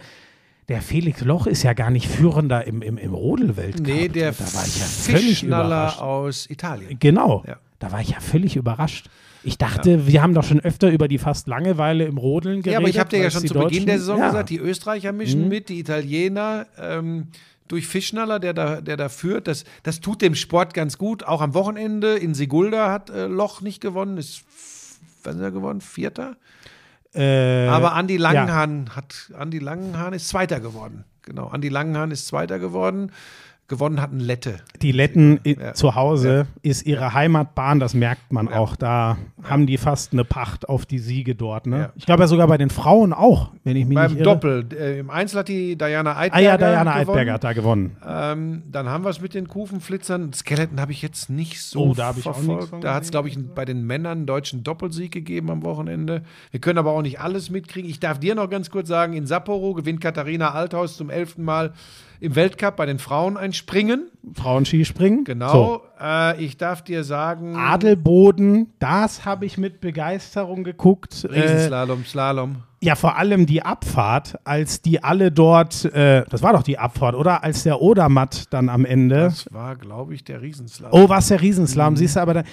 Der Felix Loch ist ja gar nicht führender im, im, im Rodel-Weltcup. nee, der da war ich ja völlig überrascht. aus Italien. Genau, Ja. da war ich ja völlig überrascht. Ich dachte, wir haben doch schon öfter über die fast Langeweile im Rodeln geredet. Ja, aber ich habe dir ja schon zu Beginn der Saison ja. gesagt, die Österreicher mischen mit, die Italiener ähm, durch Fischnaller, der da, der da führt. Das, das tut dem Sport ganz gut. Auch am Wochenende in Sigulda hat äh, Loch nicht gewonnen. Ist, was ist er gewonnen? Vierter? Äh, Aber Andi ja. Langenhahn hat, Andi Langenhahn ist Zweiter geworden. Genau, Andi Langenhahn ist Zweiter geworden. Gewonnen hat ein Lette. Die Letten Ja. zu Hause ist ihre Heimatbahn, das merkt man auch. Da haben die fast eine Pacht auf die Siege dort. Ne? Ja. Ich glaube ja sogar bei den Frauen auch, wenn ich mich Beim nicht irre. Doppel. Äh, Im Einzel hat die Diana Eidberger Ah ja, Diana gewonnen. Eidberger hat da gewonnen. Ähm, dann haben wir es mit den Kufenflitzern. Skeleton habe ich jetzt nicht so Oh, da verfolgt. da hat es, glaube ich, bei den Männern einen deutschen Doppelsieg gegeben am Wochenende. Wir können aber auch nicht alles mitkriegen. Ich darf dir noch ganz kurz sagen, in Sapporo gewinnt Katharina Althaus zum elften Mal im Weltcup bei den Frauen ein Springen. Frauenskispringen. Genau. So. Äh, ich darf dir sagen, Adelboden, das habe ich mit Begeisterung geguckt. Äh, Riesenslalom, Slalom. ja, vor allem die Abfahrt, als die alle dort, äh, das war doch die Abfahrt, oder? Als der Odermatt dann am Ende. Das war, glaube ich, der Riesenslalom. Oh, was der Riesenslalom, siehst du, aber da,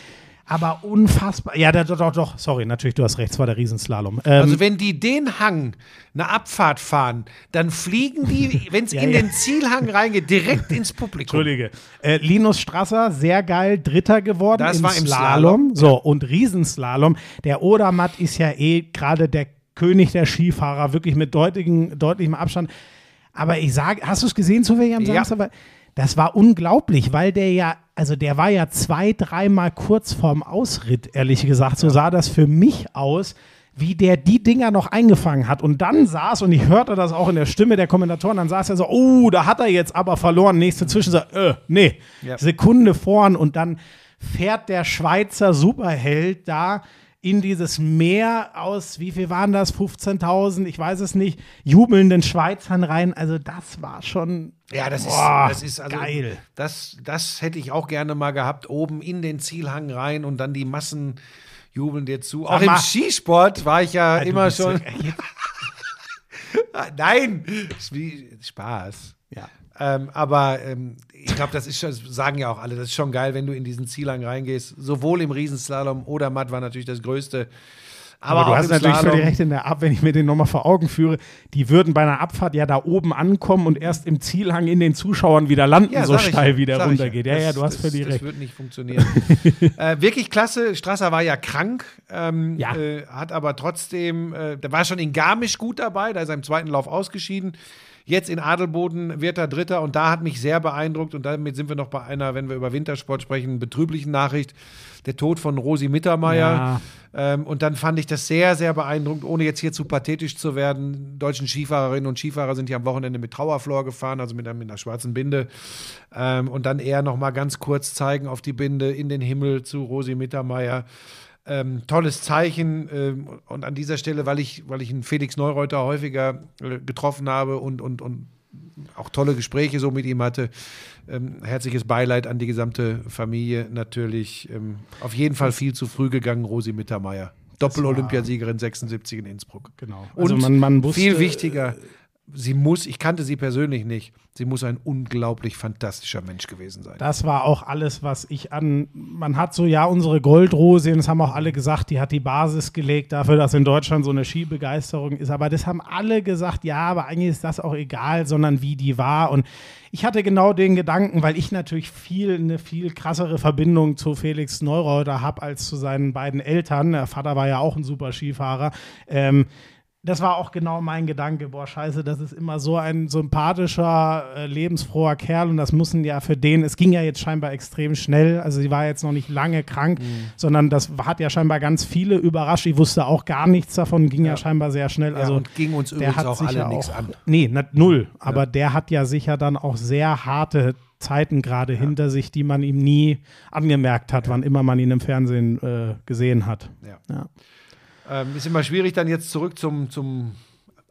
aber unfassbar. Ja, da, doch, doch, doch, sorry, natürlich, du hast recht, es war der Riesenslalom. Ähm, Also wenn die den Hang, eine Abfahrt fahren, dann fliegen die, *laughs* wenn es Ja, in ja. den Zielhang reingeht, direkt ins Publikum. Entschuldige. Äh, Linus Strasser, sehr geil, Dritter geworden Das im, war im Slalom. So, und Riesenslalom. Der Odermatt ist ja eh gerade der König der Skifahrer, wirklich mit deutlichem, deutlichem Abstand. Aber ich sage, hast du es gesehen zufällig am Ja. Samstag? Das war unglaublich, weil der ja, also der war ja zwei, dreimal kurz vorm Ausritt, ehrlich gesagt. So sah das für mich aus, wie der die Dinger noch eingefangen hat. Und dann saß, und ich hörte das auch in der Stimme der Kommentatoren, dann saß er so, oh, da hat er jetzt aber verloren. Nächste Zwischensatz, äh, nee, Ja. Sekunde vorn und dann fährt der Schweizer Superheld da in dieses Meer aus, wie viel waren das? 15.000, ich weiß es nicht, jubelnden Schweizern rein. Also das war schon Ja, das Boah, ist, das ist also, geil. Das, das hätte ich auch gerne mal gehabt, oben in den Zielhang rein und dann die Massen jubeln dir zu. Auch im. Skisport war ich ja Du immer bist schon. Ah, *laughs* Nein, Spaß. Ja. Ähm, aber ähm, ich glaube, das ist schon, das sagen ja auch alle, das ist schon geil, wenn du in diesen Zielhang reingehst. Sowohl im Riesenslalom oder Matt war natürlich das Größte. Aber, Aber du hast natürlich völlig recht in der Ab, wenn ich mir den nochmal vor Augen führe, die würden bei einer Abfahrt ja da oben ankommen und erst im Zielhang in den Zuschauern wieder landen, so sag ich steil ja, wie der runtergeht. Ja, ja, Das- du hast das, völlig das recht. wird nicht funktionieren. *laughs* äh, wirklich klasse. Strasser war ja krank, ähm, Ja. äh, hat aber trotzdem, äh, der war schon in Garmisch gut dabei, da ist er im zweiten Lauf ausgeschieden. Jetzt in Adelboden wird er Dritter und da hat mich sehr beeindruckt und damit sind wir noch bei einer, wenn wir über Wintersport sprechen, betrüblichen Nachricht. Der Tod von Rosi Mittermeier. Ja. Ähm, und dann fand ich das sehr, sehr beeindruckend, ohne jetzt hier zu pathetisch zu werden. Deutschen Skifahrerinnen und Skifahrer sind hier am Wochenende mit Trauerflor gefahren, also mit einer, mit einer schwarzen Binde. Ähm, und dann eher noch mal ganz kurz zeigen auf die Binde in den Himmel zu Rosi Mittermeier. Ähm, tolles Zeichen ähm, und an dieser Stelle, weil ich, weil ich einen Felix Neureuter häufiger äh, getroffen habe und, und, und auch tolle Gespräche so mit ihm hatte. Ähm, herzliches Beileid an die gesamte Familie natürlich. Ähm, auf jeden Fall viel zu früh gegangen, Rosi Mittermeier. Doppel-Olympiasiegerin 76 in Innsbruck. Genau. Und Also man, man wusste, viel wichtiger, sie muss, ich kannte sie persönlich nicht, sie muss ein unglaublich fantastischer Mensch gewesen sein. Das war auch alles, was ich an. Man hat so, ja, unsere Goldrose, das haben auch alle gesagt, die hat die Basis gelegt dafür, dass in Deutschland so eine Skibegeisterung ist. Aber das haben alle gesagt, ja, aber eigentlich ist das auch egal, sondern wie die war. Und ich hatte genau den Gedanken, weil ich natürlich viel, eine viel krassere Verbindung zu Felix Neureuter habe als zu seinen beiden Eltern. Der Vater war ja auch ein super Skifahrer. Ähm, das war auch genau mein Gedanke. Boah, scheiße, das ist immer so ein sympathischer, äh, lebensfroher Kerl und das müssen ja für den, es ging ja jetzt scheinbar extrem schnell, also sie war jetzt noch nicht lange krank, sondern das hat ja scheinbar ganz viele überrascht. Ich wusste auch gar nichts davon, ging ja, scheinbar sehr schnell. Ja, Also und ging uns der übrigens hat auch alle nichts an. Nee, nicht null. Aber der hat ja sicher dann auch sehr harte Zeiten gerade hinter sich, die man ihm nie angemerkt hat, wann immer man ihn im Fernsehen äh, gesehen hat. Ja. Ja. Ähm, ist immer schwierig, dann jetzt zurück zum, zum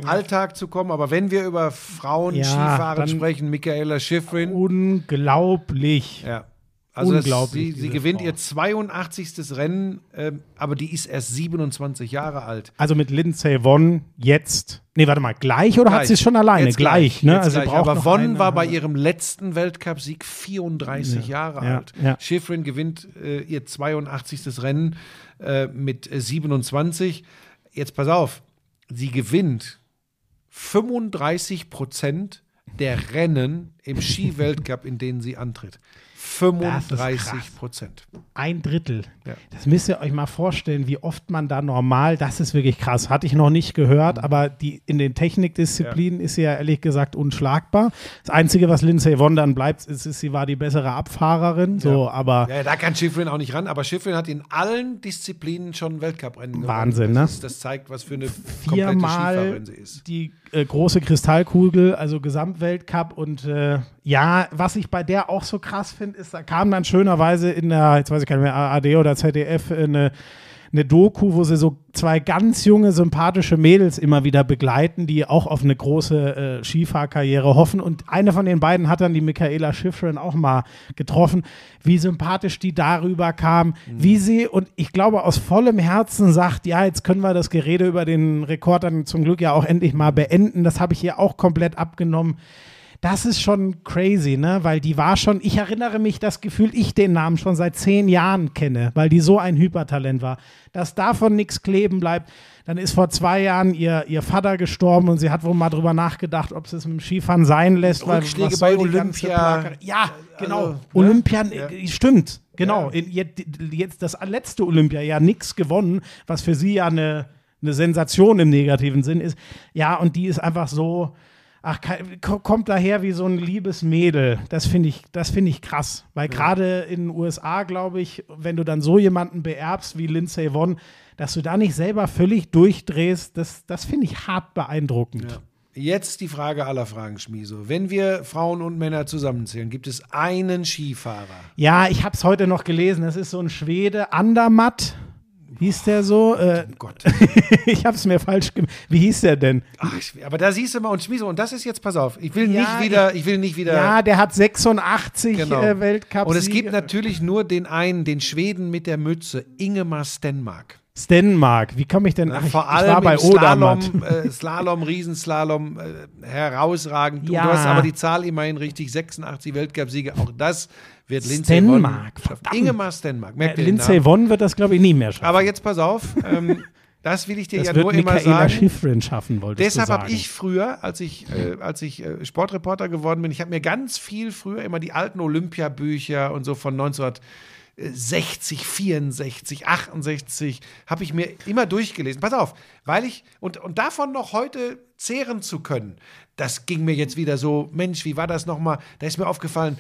Alltag zu kommen, aber wenn wir über Frauen Ja, Skifahren sprechen, Michaela Schifrin, Unglaublich. ja. Also Unglaublich, sie, sie gewinnt Frau. ihr 82. Rennen, ähm, aber die ist erst 27 Jahre alt. Also mit Lindsay Vonn jetzt. Nee, warte mal, gleich oder hat Gleich. sie es schon alleine? Jetzt gleich, ne? jetzt also gleich. Aber Vonn eine- war bei ihrem letzten Weltcupsieg 34 Jahre ja, alt. ja. Schifrin gewinnt äh, ihr 82. Rennen äh, mit äh, 27. Jetzt pass auf, sie gewinnt 35 Prozent der Rennen im Skiweltcup, in denen sie antritt. 35 Prozent. Ein Drittel. Ja. Das müsst ihr euch mal vorstellen, wie oft man da normal, das ist wirklich krass, hatte ich noch nicht gehört, aber die, in den Technikdisziplinen ist sie ja ehrlich gesagt unschlagbar. Das Einzige, was Lindsay Vonn dann bleibt, ist, ist, sie war die bessere Abfahrerin, so, aber Ja, da kann Schifrin auch nicht ran, aber Schifrin hat in allen Disziplinen schon Weltcuprennen gewonnen. Wahnsinn, das ne? Ist, das zeigt, was für eine komplette viermal Skifahrerin sie ist. die äh, große Kristallkugel, also Gesamtweltcup und äh, ja, was ich bei der auch so krass finde, ist, da kam dann schönerweise in der, jetzt weiß ich gar nicht mehr, ARD oder ZDF, eine eine Doku, wo sie so zwei ganz junge, sympathische Mädels immer wieder begleiten, die auch auf eine große äh, Skifahrkarriere hoffen. Und eine von den beiden hat dann die Michaela Schifrin auch mal getroffen, wie sympathisch die darüber kam, wie sie, und ich glaube aus vollem Herzen sagt, ja, jetzt können wir das Gerede über den Rekord dann zum Glück ja auch endlich mal beenden. Das habe ich ihr auch komplett abgenommen das ist schon crazy, ne? Weil die war schon, ich erinnere mich das Gefühl, ich den Namen schon seit zehn Jahren kenne, weil die so ein Hypertalent war. Dass davon nichts kleben bleibt. Dann ist vor zwei Jahren ihr, ihr Vater gestorben und sie hat wohl mal drüber nachgedacht, ob sie es mit dem Skifahren sein lässt. Weil, Rückschläge soll bei Olympia. Ja, genau. Also, ne? Olympia, äh, stimmt, genau. In, jetzt, jetzt das letzte Olympia, ja, nichts gewonnen, was für sie ja eine, eine Sensation im negativen Sinn ist. Ja, und die ist einfach so, ach, kommt daher wie so ein liebes Mädel. Das finde ich, das finde ich krass. Weil gerade in den USA, glaube ich, wenn du dann so jemanden beerbst wie Lindsay Vonn, dass du da nicht selber völlig durchdrehst, das, das finde ich hart beeindruckend. Jetzt die Frage aller Fragen, Schmieso. Wenn wir Frauen und Männer zusammenzählen, gibt es einen Skifahrer. Ja, ich habe es heute noch gelesen. Das ist so ein Schwede, Andermatt. Hieß der so? Äh, Oh Gott. *laughs* ich habe es mir falsch gemacht. Wie hieß der denn? Ach, ich- aber da siehst du mal, und Schmieso, und das ist jetzt, pass auf, ich will Ja, nicht wieder, ich will nicht wieder. Ja, der hat 86 Genau. äh, Weltcup. Und es gibt natürlich nur den einen, den Schweden mit der Mütze, Ingemar Stenmark. Stenmark. Wie komme ich denn? Ach, ich, Vor ich allem war bei Slalom, äh, Slalom, Riesenslalom, äh, herausragend. Ja. Du hast aber die Zahl immerhin richtig, 86 Weltcupsiege. Auch das wird Lindsay Stenmark, verdammt. Ingemar Stenmark, merkt Äh, Lindsay? Vonn wird das, glaube ich, nie mehr schaffen. Aber jetzt pass auf, ähm, *laughs* das will ich dir das ja wird nur immer Michaela sagen. Schifrin schaffen, wollte Deshalb habe ich früher, als ich, äh, als ich äh, Sportreporter geworden bin, ich habe mir ganz viel früher immer die alten Olympiabücher und so von 1960, 64, 68, habe ich mir immer durchgelesen. Pass auf, weil ich, und, und davon noch heute zehren zu können, das ging mir jetzt wieder so, Mensch, wie war das nochmal? Da ist mir aufgefallen,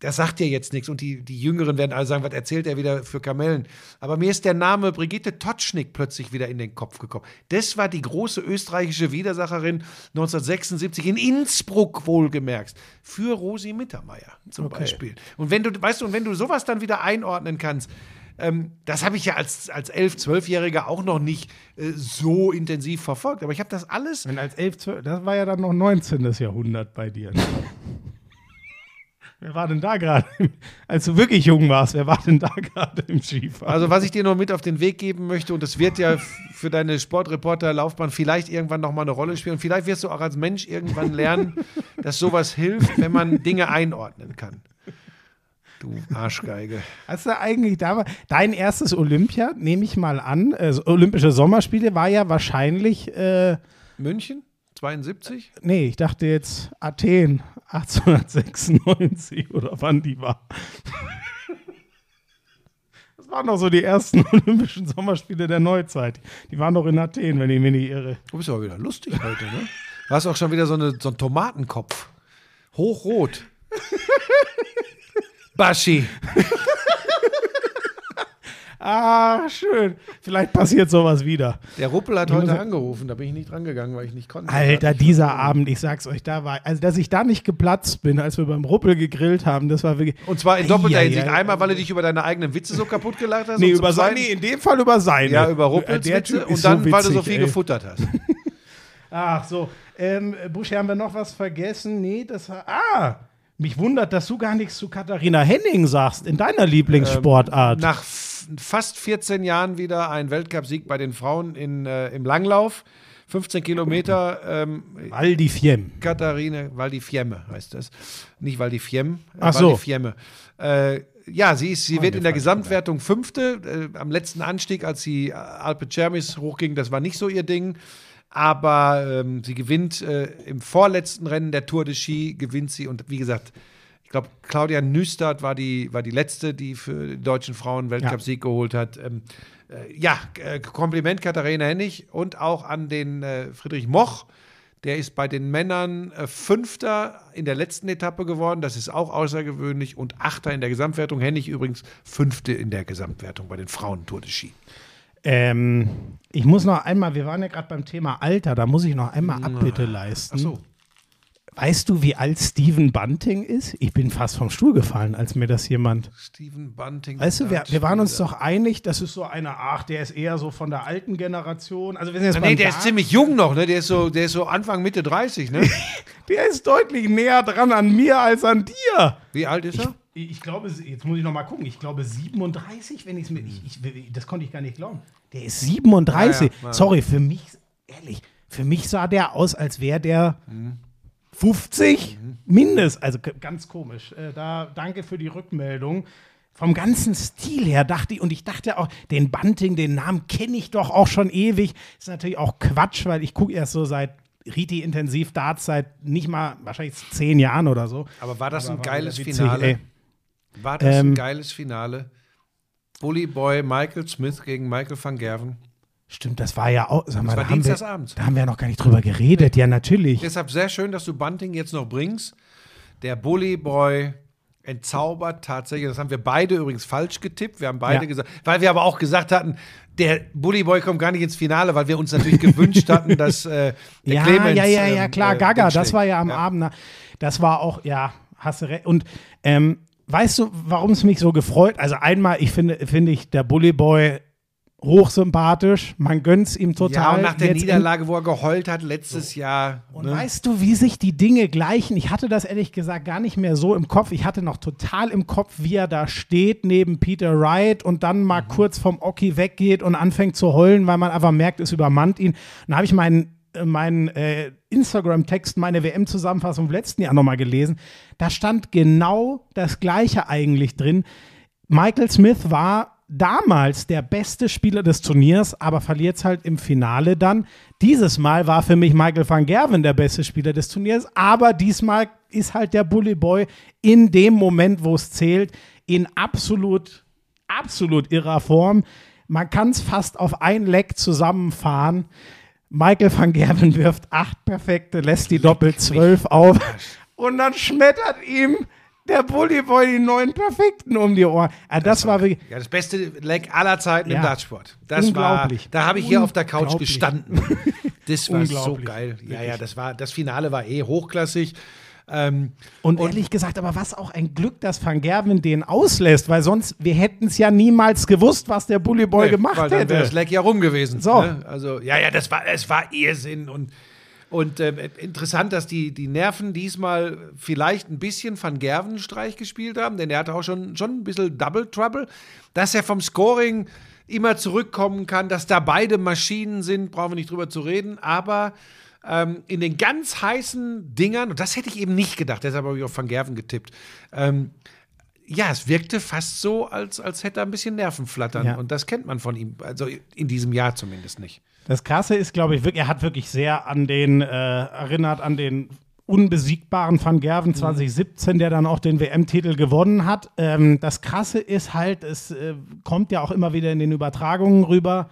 das sagt dir jetzt nichts und die, die Jüngeren werden alle sagen, was erzählt er wieder für Kamellen. Aber mir ist der Name Brigitte Totschnig plötzlich wieder in den Kopf gekommen. Das war die große österreichische Widersacherin 1976 in Innsbruck wohlgemerkt. Für Rosi Mittermeier zum Beispiel. Und wenn du, weißt du, und wenn du sowas dann wieder einordnen kannst, ähm, das habe ich ja als, als 11-, 12-Jähriger auch noch nicht äh, so intensiv verfolgt. Aber ich habe das alles Und als 11, 12, das war ja dann noch 19. Jahrhundert bei dir. *laughs* wer war denn da gerade? Als du wirklich jung warst, wer war denn da gerade im Skifahren? Also, was ich dir noch mit auf den Weg geben möchte, und das wird ja für deine Sportreporter-Laufbahn vielleicht irgendwann nochmal eine Rolle spielen. Vielleicht wirst du auch als Mensch irgendwann lernen, dass sowas hilft, wenn man Dinge einordnen kann. Du Arschgeige. Hast du eigentlich da war, dein erstes Olympia, nehme ich mal an, äh, so Olympische Sommerspiele war ja wahrscheinlich, äh, München? 72? nee, ich dachte jetzt Athen 1896 oder wann die war. Das waren doch so die ersten *laughs* Olympischen Sommerspiele der Neuzeit. Die waren doch in Athen, wenn ich mich nicht irre. Du bist aber wieder lustig heute, ne? Du hast auch schon wieder so, eine, so einen Tomatenkopf. Hochrot. *laughs* Baschi. Ah, schön. Vielleicht passiert sowas wieder. Der Ruppel hat heute angerufen, da bin ich nicht drangegangen, weil ich nicht konnte. Alter, dieser Abend, ich sag's euch, da war, also dass ich da nicht geplatzt bin, als wir beim Ruppel gegrillt haben, das war wirklich. Und zwar in doppelter Hinsicht. ei. Einmal, weil du dich über deine eigenen Witze so kaputt gelacht hast. Nee, über sein, Zweiten- nee, in dem Fall über seine. Ja, über Ruppels Witze und dann, weil du so witzig, viel ey. gefuttert hast. *laughs* Ach so, ähm, Buschi, haben wir noch was vergessen? Nee, das war, ah, mich wundert, dass du gar nichts zu Katharina Henning sagst, in deiner Lieblingssportart. Nach f- fast 14 Jahren wieder ein Weltcupsieg bei den Frauen in, äh, im Langlauf. 15 Kilometer. Ähm, Val di Fiem. Katharine Val di Fiemme heißt das. Nicht Val di Fiem, äh, Ach Val so. di Fiemme. Äh, ja, sie, ist, sie wird in der Gesamtwertung Fünfte. Äh, am letzten Anstieg, als sie Alpe Cermis hochging, das war nicht so ihr Ding. Aber ähm, sie gewinnt äh, im vorletzten Rennen der Tour de Ski, gewinnt sie. Und wie gesagt, ich glaube, Claudia Nüstert war die, war die letzte, die für die deutschen Frauen Weltcupsieg geholt hat. Ähm, äh, ja, äh, Kompliment Katharina Hennig und auch an den äh, Friedrich Moch. Der ist bei den Männern äh, Fünfter in der letzten Etappe geworden. Das ist auch außergewöhnlich. Und Achter in der Gesamtwertung. Hennig übrigens Fünfte in der Gesamtwertung bei den Frauen Tour de Ski. Ähm, ich muss noch einmal, wir waren ja gerade beim Thema Alter, da muss ich noch einmal Abbitte leisten. Ach so. Weißt du, wie alt Steven Bunting ist? Ich bin fast vom Stuhl gefallen, als mir das jemand. Steven Bunting. Weißt du, wir, wir waren uns doch einig, das ist so einer, ach, der ist eher so von der alten Generation. Also wir sind jetzt Ah, Nee, der ist Dart. ziemlich jung noch, ne? Der ist so, der ist so Anfang, Mitte 30, ne? *laughs* der ist deutlich näher dran an mir als an dir. Wie alt ist er? Ich, ich glaube, jetzt muss ich noch mal gucken. Ich glaube 37, wenn ich's mir, ich ich, das konnte ich gar nicht glauben. Der ist 37. Ja, ja, ja. Sorry, für mich, ehrlich, für mich sah der aus, als wäre der Mhm. 50 mindest. Also ganz komisch. Äh, da danke für die Rückmeldung. Vom ganzen Stil her dachte ich, und ich dachte auch, den Bunting, den Namen kenne ich doch auch schon ewig. Ist natürlich auch Quatsch, weil ich gucke erst so seit Riti intensiv Darts seit nicht mal wahrscheinlich zehn Jahren oder so. Aber war das ein war geiles witzig, Finale? ey. War das Ähm, ein geiles Finale? Bully Boy Michael Smith gegen Michael van Gerven. Stimmt, das war ja auch. Sag mal, war da, haben wir, Dienstagsabends. da haben wir noch gar nicht drüber geredet. Ja, natürlich. Deshalb sehr schön, dass du Bunting jetzt noch bringst. Der Bully Boy entzaubert tatsächlich. Das haben wir beide übrigens falsch getippt. Wir haben beide Ja. gesagt, weil wir aber auch gesagt hatten, der Bully Boy kommt gar nicht ins Finale, weil wir uns natürlich gewünscht hatten, *laughs* dass äh, der Ja, Clemens, ja, ja, ja, ähm, klar, äh, Gaga, das war ja am Abend. na, Das war auch, ja, hast du recht. Und ähm, weißt du, warum es mich so gefreut? Also einmal, ich finde, finde ich, der Bully Boy hochsympathisch. Man gönnt's ihm total. Ja, und nach der Jetzt Niederlage, wo er geheult hat letztes Jahr. Und ne? weißt du, wie sich die Dinge gleichen? Ich hatte das ehrlich gesagt gar nicht mehr so im Kopf. Ich hatte noch total im Kopf, wie er da steht neben Peter Wright und dann mal Mhm. kurz vom Oki weggeht und anfängt zu heulen, weil man einfach merkt, es übermannt ihn. Und dann habe ich meinen äh, meinen äh, Instagram-Text, meine WM-Zusammenfassung vom letzten Jahr nochmal gelesen. Da stand genau das Gleiche eigentlich drin. Michael Smith war damals der beste Spieler des Turniers, aber verliert es halt im Finale dann. Dieses Mal war für mich Michael van Gerven der beste Spieler des Turniers, aber diesmal ist halt der Bully Boy in dem Moment, wo es zählt, in absolut, absolut irrer Form. Man kann es fast auf ein Leck zusammenfahren. Michael van Gerven *laughs* wirft acht perfekte, lässt die Doppel zwölf auf und dann schmettert ihm der Bully Boy die neun perfekten um die Ohren. Ah, das, war wirklich. Ja, das beste Leck aller Zeiten Ja. im Dartsport. Das war, Unglaublich. da habe ich hier auf der Couch gestanden. *laughs* Das war so geil. Ja, ja, das war, das Finale war eh hochklassig. Ähm, Und, ehrlich gesagt, aber was auch ein Glück, dass Van Gerven den auslässt, weil sonst, wir hätten es ja niemals gewusst, was der Bully Boy nee, gemacht weil dann wäre das hätte. Leck ja rum gewesen. So. Ne? Also, ja, ja, das war, es war Irrsinn und und ähm, interessant, dass die, die Nerven diesmal vielleicht ein bisschen Van Gerven Streich gespielt haben, denn er hatte auch schon, schon ein bisschen Double Trouble. Dass er vom Scoring immer zurückkommen kann, dass da beide Maschinen sind, brauchen wir nicht drüber zu reden, aber ähm, in den ganz heißen Dingern, und das hätte ich eben nicht gedacht, deshalb habe ich auf Van Gerven getippt, ähm, ja, es wirkte fast so, als, als hätte er ein bisschen Nervenflattern. Ja. Und das kennt man von ihm, also in diesem Jahr zumindest nicht. Das Krasse ist, glaube ich, wirklich, er hat wirklich sehr an den, äh, erinnert an den unbesiegbaren Van Gerven 2017, der dann auch den WM-Titel gewonnen hat. Ähm, das Krasse ist halt, es äh, kommt ja auch immer wieder in den Übertragungen rüber,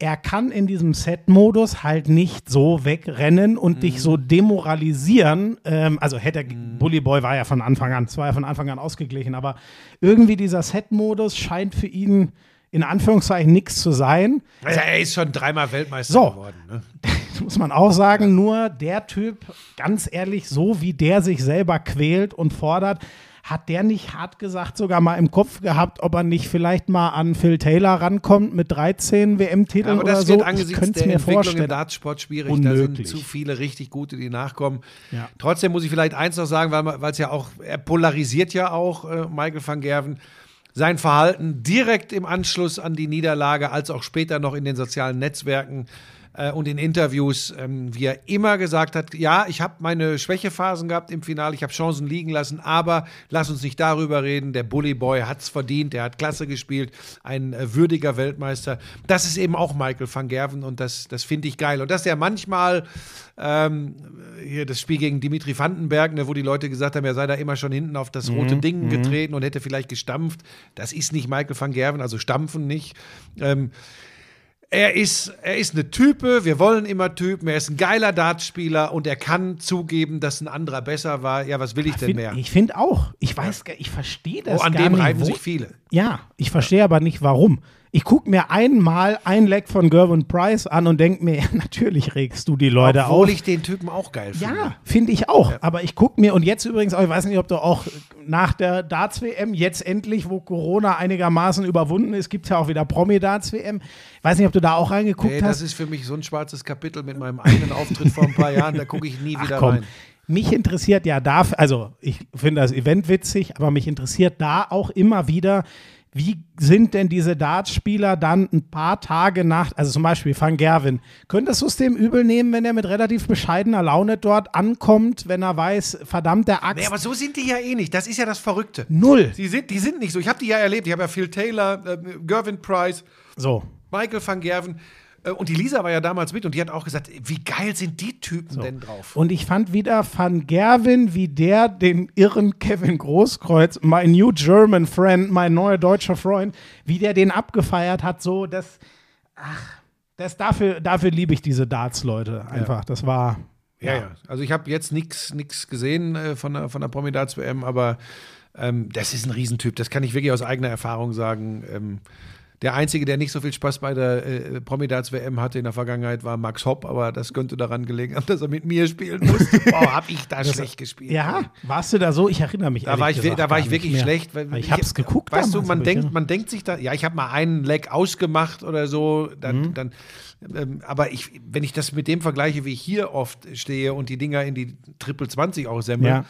er kann in diesem Set-Modus halt nicht so wegrennen und dich so demoralisieren. Ähm, also hätte er, Bully Boy war ja von Anfang an, es war ja von Anfang an ausgeglichen, aber irgendwie dieser Set-Modus scheint für ihn in Anführungszeichen nichts zu sein. Also er ist schon dreimal Weltmeister So. geworden. Ne? *laughs* muss man auch sagen, nur der Typ, ganz ehrlich, so wie der sich selber quält und fordert, hat der nicht hart gesagt sogar mal im Kopf gehabt, ob er nicht vielleicht mal an Phil Taylor rankommt mit 13 WM-Titeln Aber oder das so? Ich angesichts der mir Entwicklung im. Dartsport schwierig. Da sind Unmöglich. zu viele richtig gute, die nachkommen. Ja. Trotzdem muss ich vielleicht eins noch sagen, weil es ja auch, er polarisiert ja auch, äh, Michael van Gerven. Sein Verhalten direkt im Anschluss an die Niederlage, als auch später noch in den sozialen Netzwerken äh, und in Interviews, ähm, wie er immer gesagt hat, ja, ich habe meine Schwächephasen gehabt im Finale, ich habe Chancen liegen lassen, aber lass uns nicht darüber reden. Der Bully Boy hat es verdient, der hat klasse gespielt, ein äh, würdiger Weltmeister. Das ist eben auch Michael van Gerven und das, das finde ich geil. Und dass er manchmal ähm, hier das Spiel gegen Dimitri Vandenberg, ne, wo die Leute gesagt haben, er sei da immer schon hinten auf das rote Ding getreten und hätte vielleicht gestampft. Das ist nicht Michael van Gerven, also stampfen nicht. Ähm, er ist, er ist eine Type, wir wollen immer Typen, er ist ein geiler Dartspieler und er kann zugeben, dass ein anderer besser war. Ja, was will ich denn Find- mehr? Ich finde auch. Ich weiß, gar- ich verstehe das Oh, an gar dem nicht. reiben wo- sich viele. Ja, ich verstehe aber nicht warum. Ich gucke mir einmal ein Leck von Gervin Price an und denke mir, ja, *laughs* natürlich regst du die Leute Obwohl auf. ich den Typen auch geil finde. Ja, finde ich auch. Aber ich gucke mir, und jetzt übrigens, auch, ich weiß nicht, ob du auch nach der Darts-WM, jetzt endlich, wo Corona einigermaßen überwunden ist, gibt es ja auch wieder Promi-Darts-WM. Ich weiß nicht, ob du da auch reingeguckt Nee, hast. das ist für mich so ein schwarzes Kapitel mit meinem eigenen Auftritt vor ein paar Jahren. Da gucke ich nie wieder Komm, rein. mich interessiert ja da, also ich finde das Event witzig, aber mich interessiert da auch immer wieder, wie sind denn diese Dartspieler dann ein paar Tage nach, also zum Beispiel Van Gerwen, könntest du es dem übel nehmen, wenn er mit relativ bescheidener Laune dort ankommt, wenn er weiß, verdammt, der Axt, Nee, aber so sind die ja eh nicht. Das ist ja das Verrückte. null. Die sind, die sind nicht so. Ich habe die ja erlebt. Ich habe ja Phil Taylor, äh, Gervin Price, So. Michael van Gerven. Äh, und die Lisa war ja damals mit und die hat auch gesagt, wie geil sind die Typen denn drauf? Und ich fand wieder Van Gerwen, wie der den irren Kevin Großkreuz, my new German friend, mein neuer deutscher Freund, wie der den abgefeiert hat, so, das, ach, das dafür, dafür liebe ich diese Darts-Leute einfach. Das war, Ja, ja. Also ich habe jetzt nichts gesehen äh, von der, von der Promidats-WM, aber ähm, das ist ein Riesentyp. Das kann ich wirklich aus eigener Erfahrung sagen. Ähm, der Einzige, der nicht so viel Spaß bei der äh, Promidats-WM hatte in der Vergangenheit, war Max Hopp, aber das könnte daran gelegen haben, dass er mit mir spielen musste. *laughs* Boah, hab ich da schlecht gespielt. ja, warst du da so? Ich erinnere mich Da war ich, da war ich wirklich schlecht. Weil Ich hab's geguckt Weißt du, man denkt, man denkt sich da, ja, ich habe mal einen Leck ausgemacht oder so, dann, Mhm. dann ähm, aber ich, wenn ich das mit dem vergleiche, wie ich hier oft stehe und die Dinger in die Triple 20 aussemmel, Ja.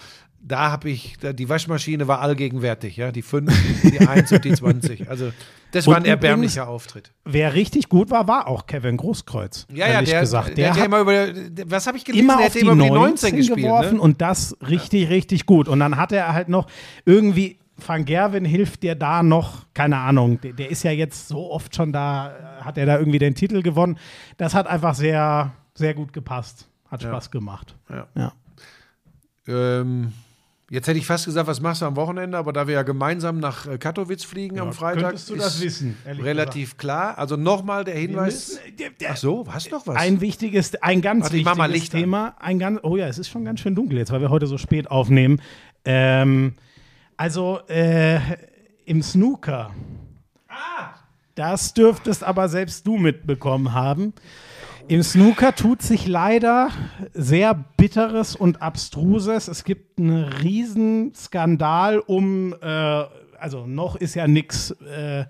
Da habe ich, da, die Waschmaschine war allgegenwärtig, ja, die 5, die 1 und die *laughs* 20. Also das war Und ein erbärmlicher Auftritt. Wer richtig gut war, war auch Kevin Großkreuz. Ja, ja, ehrlich der, gesagt. der, Der, hat ja hat immer über, der- was habe ich gelesen? immer der auf hat die, immer über 19 gespielt. geworfen Ne? und das richtig, richtig gut. Und dann hat er halt noch irgendwie, Van Gerwen hilft dir da noch, keine Ahnung, der, der ist ja jetzt so oft schon da, hat er da irgendwie den Titel gewonnen. Das hat einfach sehr, sehr gut gepasst. Hat Spaß gemacht. Ja. Ja. Ähm, jetzt hätte ich fast gesagt, was machst du am Wochenende, aber da wir ja gemeinsam nach äh, Katowice fliegen am Freitag, könntest du das ist wissen, relativ klar. Also nochmal der Hinweis. Ach so, hast doch was. Ein wichtiges, ein ganz Warte, wichtiges an. Thema. Ein ganz, oh ja, es ist schon ganz schön dunkel jetzt, weil wir heute so spät aufnehmen. Ähm, also äh, im Snooker. Das dürftest aber selbst du mitbekommen haben. Im Snooker tut sich leider sehr Bitteres und Abstruses. Es gibt einen riesen Skandal um, äh, also noch ist ja nichts äh,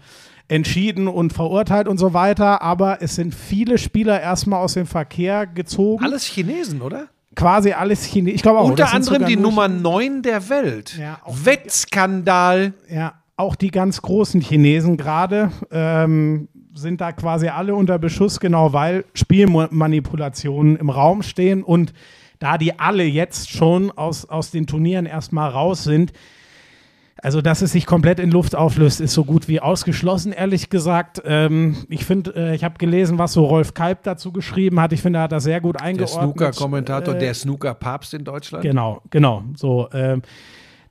entschieden und verurteilt und so weiter, aber es sind viele Spieler erstmal aus dem Verkehr gezogen. Alles Chinesen, oder? Quasi alles Chinesisch. Ich glaube auch. Unter anderem die Nummer 9 der Welt. Ja, Wettskandal. Ja, auch die ganz großen Chinesen gerade ähm, sind da quasi alle unter Beschuss, genau weil Spielmanipulationen im Raum stehen und da die alle jetzt schon aus, aus den Turnieren erstmal raus sind, also, dass es sich komplett in Luft auflöst, ist so gut wie ausgeschlossen, ehrlich gesagt. Ähm, ich finde, äh, ich habe gelesen, was so Rolf Kalb dazu geschrieben hat. Ich finde, er hat das sehr gut Der eingeordnet. Snooker-Kommentator, Äh, der Snooker-Papst in Deutschland. Genau, genau. So, ähm,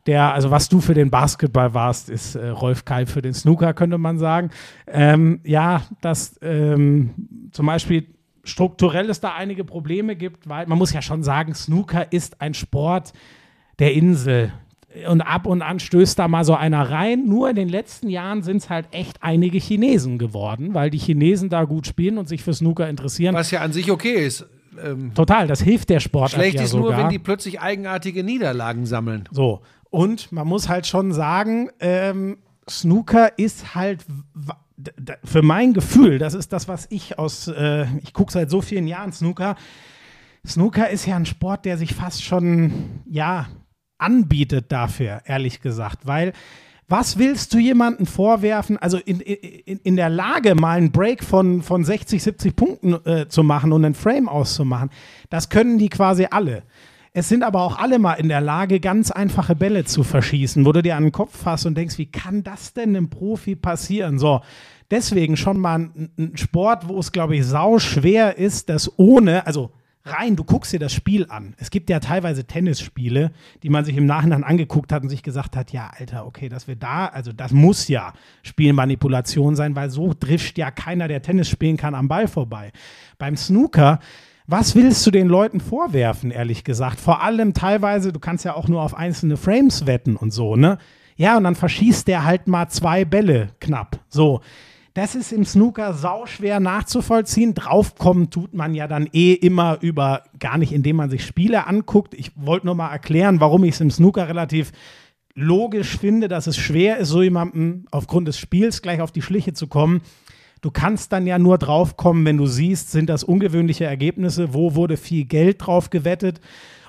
der, also was du für den Basketball warst, ist äh, Rolf Kalb für den Snooker, könnte man sagen. Ähm, ja, dass ähm, zum Beispiel strukturell es da einige Probleme gibt, weil man muss ja schon sagen, Snooker ist ein Sport der Insel. Und ab und an stößt da mal so einer rein. Nur in den letzten Jahren sind es halt echt einige Chinesen geworden, weil die Chinesen da gut spielen und sich für Snooker interessieren. Was ja an sich okay ist. Ähm, Total, das hilft der Sportart schlecht ja ist sogar. nur, wenn die plötzlich eigenartige Niederlagen sammeln. So, und man muss halt schon sagen, ähm, Snooker ist halt für mein Gefühl, das ist das, was ich aus, äh, ich gucke seit so vielen Jahren Snooker. Snooker ist ja ein Sport, der sich fast schon, ja, anbietet dafür, ehrlich gesagt, weil was willst du jemandem vorwerfen, also in, in, in der Lage, mal einen Break von, von 60, 70 Punkten äh, zu machen und einen Frame auszumachen, das können die quasi alle. Es sind aber auch alle mal in der Lage, ganz einfache Bälle zu verschießen, wo du dir an den Kopf fasst und denkst, wie kann das denn einem Profi passieren? So, deswegen schon mal ein, ein Sport, wo es, glaube ich, sau schwer ist, das ohne, also rein, du guckst dir das Spiel an. Es gibt ja teilweise Tennisspiele, die man sich im Nachhinein angeguckt hat und sich gesagt hat, ja, Alter, okay, dass wir da, also das muss ja Spielmanipulation sein, weil so drischt ja keiner, der Tennis spielen kann, am Ball vorbei. Beim Snooker, was willst du den Leuten vorwerfen, ehrlich gesagt? Vor allem teilweise, du kannst ja auch nur auf einzelne Frames wetten und so, ne? Ja, und dann verschießt der halt mal zwei Bälle knapp. So. Das ist im Snooker sauschwer nachzuvollziehen. Draufkommen tut man ja dann eh immer über, gar nicht indem man sich Spiele anguckt. Ich wollte nur mal erklären, warum ich es im Snooker relativ logisch finde, dass es schwer ist, so jemandem aufgrund des Spiels gleich auf die Schliche zu kommen. Du kannst dann ja nur draufkommen, wenn du siehst, sind das ungewöhnliche Ergebnisse, wo wurde viel Geld drauf gewettet.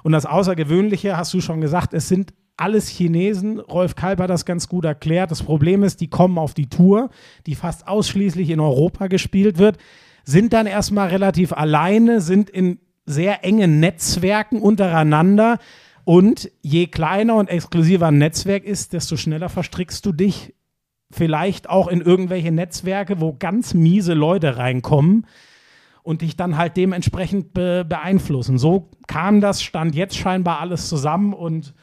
Und das Außergewöhnliche, hast du schon gesagt, es sind alles Chinesen. Rolf Kalb hat das ganz gut erklärt. Das Problem ist, die kommen auf die Tour, die fast ausschließlich in Europa gespielt wird, sind dann erstmal relativ alleine, sind in sehr engen Netzwerken untereinander. Und je kleiner und exklusiver ein Netzwerk ist, desto schneller verstrickst du dich vielleicht auch in irgendwelche Netzwerke, wo ganz miese Leute reinkommen und dich dann halt dementsprechend be beeinflussen. So kam das, stand jetzt scheinbar alles zusammen und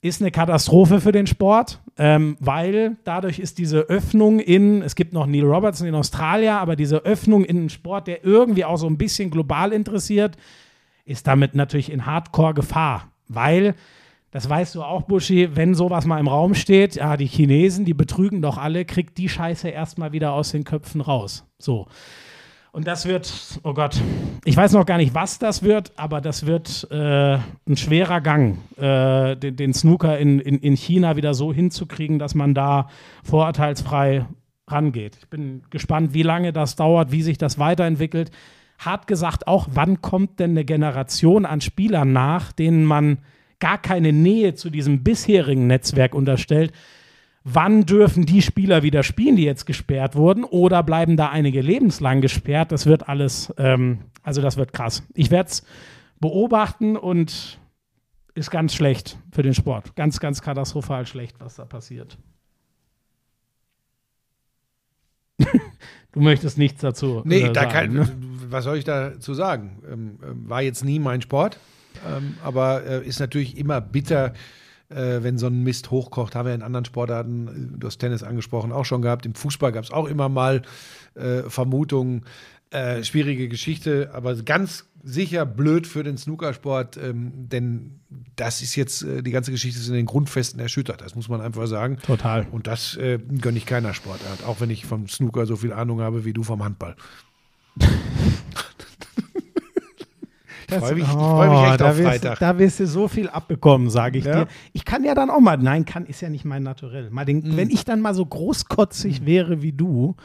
ist eine Katastrophe für den Sport, ähm, weil dadurch ist diese Öffnung in, es gibt noch Neil Robertson in Australien, aber diese Öffnung in einen Sport, der irgendwie auch so ein bisschen global interessiert, ist damit natürlich in Hardcore-Gefahr, weil, das weißt du auch, Buschi, wenn sowas mal im Raum steht, ja, die Chinesen, die betrügen doch alle, kriegt die Scheiße erstmal wieder aus den Köpfen raus. So. Und das wird, oh Gott, ich weiß noch gar nicht, was das wird, aber das wird äh, ein schwerer Gang, äh, den, den, Snooker in, in, in China wieder so hinzukriegen, dass man da vorurteilsfrei rangeht. Ich bin gespannt, wie lange das dauert, wie sich das weiterentwickelt. Hart gesagt auch, wann kommt denn eine Generation an Spielern nach, denen man gar keine Nähe zu diesem bisherigen Netzwerk unterstellt, wann dürfen die Spieler wieder spielen, die jetzt gesperrt wurden, oder bleiben da einige lebenslang gesperrt? Das wird alles, ähm, also das wird krass. Ich werde es beobachten und ist ganz schlecht für den Sport. Ganz, ganz katastrophal schlecht, was da passiert. *laughs* du möchtest nichts dazu. Nee, äh, da sagen, kann, ne? was soll ich dazu sagen? Ähm, ähm, war jetzt nie mein Sport, ähm, aber äh, ist natürlich immer bitter, äh, wenn so ein Mist hochkocht, haben wir in anderen Sportarten, äh, du hast Tennis angesprochen, auch schon gehabt. Im Fußball gab es auch immer mal äh, Vermutungen. Äh, schwierige Geschichte, aber ganz sicher blöd für den Snookersport, ähm, denn das ist jetzt, äh, die ganze Geschichte ist in den Grundfesten erschüttert, das muss man einfach sagen. Total. Und das gönne ich keiner Sportart, auch wenn ich vom Snooker so viel Ahnung habe wie du vom Handball. *laughs* Ich freue mich, ich freu mich echt da auf wirst, Freitag. Da wirst du so viel abbekommen, sage ich Ja. dir. Ich kann ja dann auch mal, nein, kann ist ja nicht mein Naturell. Mal den, Mhm. Wenn ich dann mal so großkotzig wäre wie du,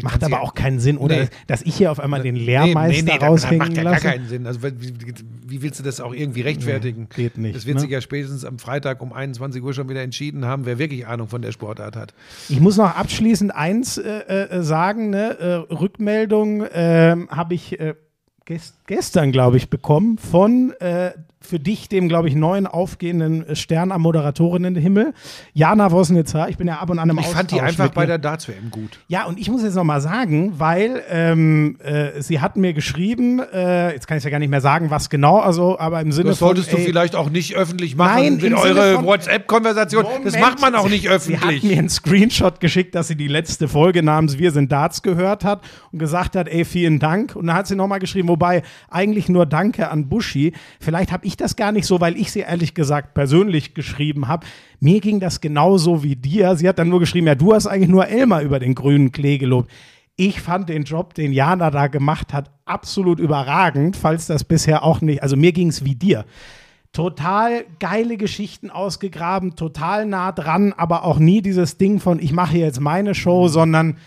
macht aber auch keinen Sinn, oder? Nee. Dass ich hier auf einmal den Nee, Lehrmeister nee, nee, das raushängen macht ja gar lasse. keinen Sinn. Also wie, wie, willst du das auch irgendwie rechtfertigen? geht nicht, Das wird ne? sich ja spätestens am Freitag um 21 Uhr schon wieder entschieden haben, wer wirklich Ahnung von der Sportart hat. Ich muss noch abschließend eins äh, äh, sagen, ne? äh, Rückmeldung ähm, habe ich äh, gest gestern, glaube ich, bekommen von äh, für dich dem, glaube ich, neuen aufgehenden Stern am Moderatorinnenhimmel, Jana Wosnitzer. Ich bin ja ab und an im Ich fand die Austausch einfach bei der Darts-WM gut. Ja, und ich muss jetzt noch mal sagen, weil ähm, äh, sie hat mir geschrieben, äh, jetzt kann ich ja gar nicht mehr sagen, was genau, also, aber im Sinne Das solltest von, du ey, vielleicht auch nicht öffentlich machen Nein, in eure WhatsApp-Konversation. Das macht man auch nicht Sie hat öffentlich. mir einen Screenshot geschickt, dass sie die letzte Folge namens Wir sind Darts gehört hat und gesagt hat, ey, vielen Dank. Und dann hat sie nochmal geschrieben, wobei eigentlich nur Danke an Buschi. Vielleicht habe ich das gar nicht so, weil ich sie ehrlich gesagt persönlich geschrieben habe. Mir ging das genauso wie dir. Sie hat dann nur geschrieben, ja, du hast eigentlich nur Elmar über den grünen Klee gelobt. Ich fand den Job, den Jana da gemacht hat, absolut überragend, falls das bisher auch nicht, also mir ging es wie dir total geile Geschichten ausgegraben, total nah dran, aber auch nie dieses Ding von, ich mache jetzt meine Show, sondern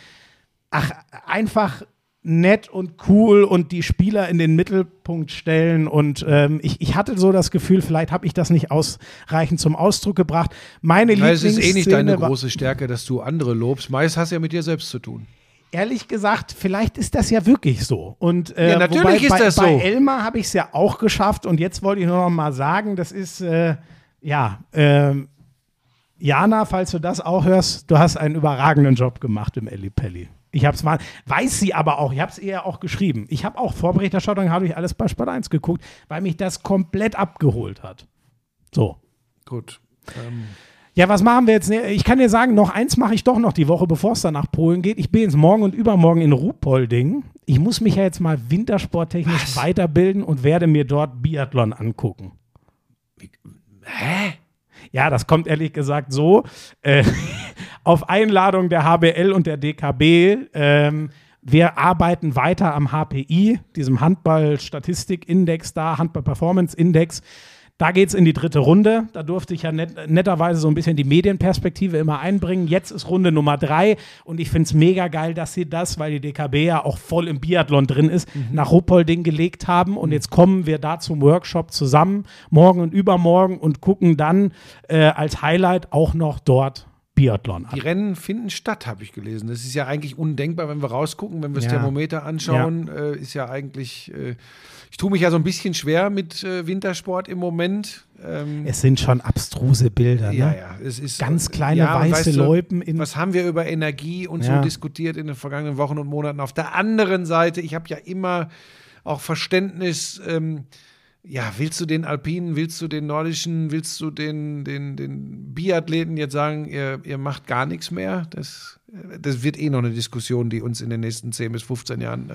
ach, einfach nett und cool und die Spieler in den Mittelpunkt stellen. Und ähm, ich, ich hatte so das Gefühl, vielleicht habe ich das nicht ausreichend zum Ausdruck gebracht. Meine Na, es ist eh nicht deine Lieblingsszene große Stärke, dass du andere lobst. Meist hast du ja mit dir selbst zu tun. Ehrlich gesagt, vielleicht ist das ja wirklich so. Und äh, Ja, natürlich wobei, ist bei, das bei so. Elmar habe ich es ja auch geschafft. Und jetzt wollte ich nur noch mal sagen, das ist äh, ja ähm, Jana, falls du das auch hörst, du hast einen überragenden Job gemacht im Elli Ich hab's mal, weiß sie aber auch, ich habe es ihr auch geschrieben. Ich habe auch Vorberichterstattung, habe ich alles bei Sport 1 geguckt, weil mich das komplett abgeholt hat. So. Gut. Ähm, Ja, was machen wir jetzt? Ich kann dir sagen, noch eins mache ich doch noch die Woche, bevor es dann nach Polen geht. Ich bin jetzt morgen und übermorgen in Ruhpolding. Ich muss mich ja jetzt mal wintersporttechnisch weiterbilden und werde mir dort Biathlon angucken. hä? Ja, das kommt ehrlich gesagt so. Äh, *laughs* auf Einladung der HBL und der DKB. Ähm, wir arbeiten weiter am HPI, diesem Handball-Statistik-Index da, Handball-Performance-Index. Da geht es in die dritte Runde. Da durfte ich ja net, netterweise so ein bisschen die Medienperspektive immer einbringen. Jetzt ist Runde Nummer drei und ich finde es mega geil, dass sie das, weil die DKB ja auch voll im Biathlon drin ist, nach Ruppolding gelegt haben. Und jetzt kommen wir da zum Workshop zusammen, morgen und übermorgen und gucken dann äh, als Highlight auch noch dort Biathlon ab. Die Rennen finden statt, habe ich gelesen. Das ist ja eigentlich undenkbar, wenn wir rausgucken, wenn wir das Ja. Thermometer anschauen, äh, ist ja eigentlich. Äh, ich tue mich ja so ein bisschen schwer mit äh, Wintersport im Moment. Ähm, Es sind schon abstruse Bilder. ja, ne? ja, es ist Ganz kleine ja, weiße weißt du, Loipen in. Was haben wir über Energie und Ja. so diskutiert in den vergangenen Wochen und Monaten? Auf der anderen Seite, ich habe ja immer auch Verständnis. Ähm, ja, willst du den Alpinen, willst du den Nordischen, willst du den, den, den Biathleten jetzt sagen, ihr, ihr macht gar nichts mehr? Das, äh, das wird eh noch eine Diskussion, die uns in den nächsten 10 bis 15 Jahren äh,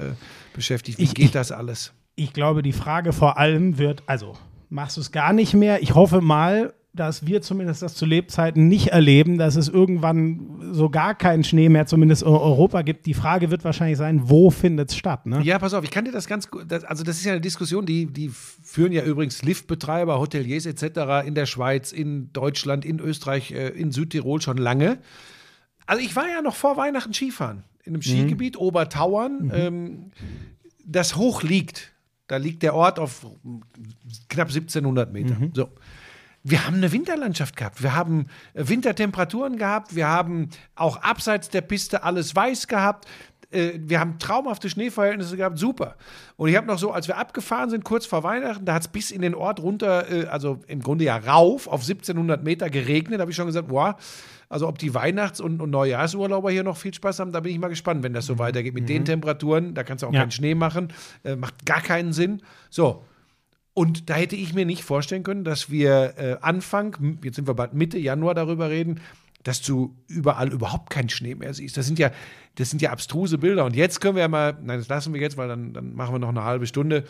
beschäftigt. Wie Ich- geht ich- das alles? Ich glaube, die Frage vor allem wird, also machst du es gar nicht mehr? Ich hoffe mal, dass wir zumindest das zu Lebzeiten nicht erleben, dass es irgendwann so gar keinen Schnee mehr, zumindest in Europa gibt. Die Frage wird wahrscheinlich sein, wo findet es statt? Ne? Ja, pass auf, ich kann dir das ganz gut. Also, das ist ja eine Diskussion, die, die führen ja übrigens Liftbetreiber, Hoteliers etc. in der Schweiz, in Deutschland, in Österreich, äh, in Südtirol schon lange. Also, ich war ja noch vor Weihnachten Skifahren in einem Skigebiet, Obertauern, ähm, das hoch liegt. Da liegt der Ort auf knapp 1700 Meter. So. Wir haben eine Winterlandschaft gehabt. Wir haben äh, Wintertemperaturen gehabt. Wir haben auch abseits der Piste alles weiß gehabt. Äh, Wir haben traumhafte Schneeverhältnisse gehabt. Super. Und ich habe noch so, als wir abgefahren sind, kurz vor Weihnachten, da hat es bis in den Ort runter, äh, also im Grunde ja rauf, auf 1700 Meter geregnet. Da habe ich schon gesagt, boah, also ob die Weihnachts- und, und Neujahrsurlauber hier noch viel Spaß haben, da bin ich mal gespannt, wenn das so weitergeht. Mit den Temperaturen, da kannst du auch Ja. keinen Schnee machen. Äh, macht gar keinen Sinn. So, und da hätte ich mir nicht vorstellen können, dass wir äh, Anfang, jetzt sind wir bald Mitte Januar darüber reden, dass du überall überhaupt keinen Schnee mehr siehst. Das sind ja, das sind ja abstruse Bilder. Und jetzt können wir ja mal, nein, das lassen wir jetzt, weil dann, dann machen wir noch eine halbe Stunde.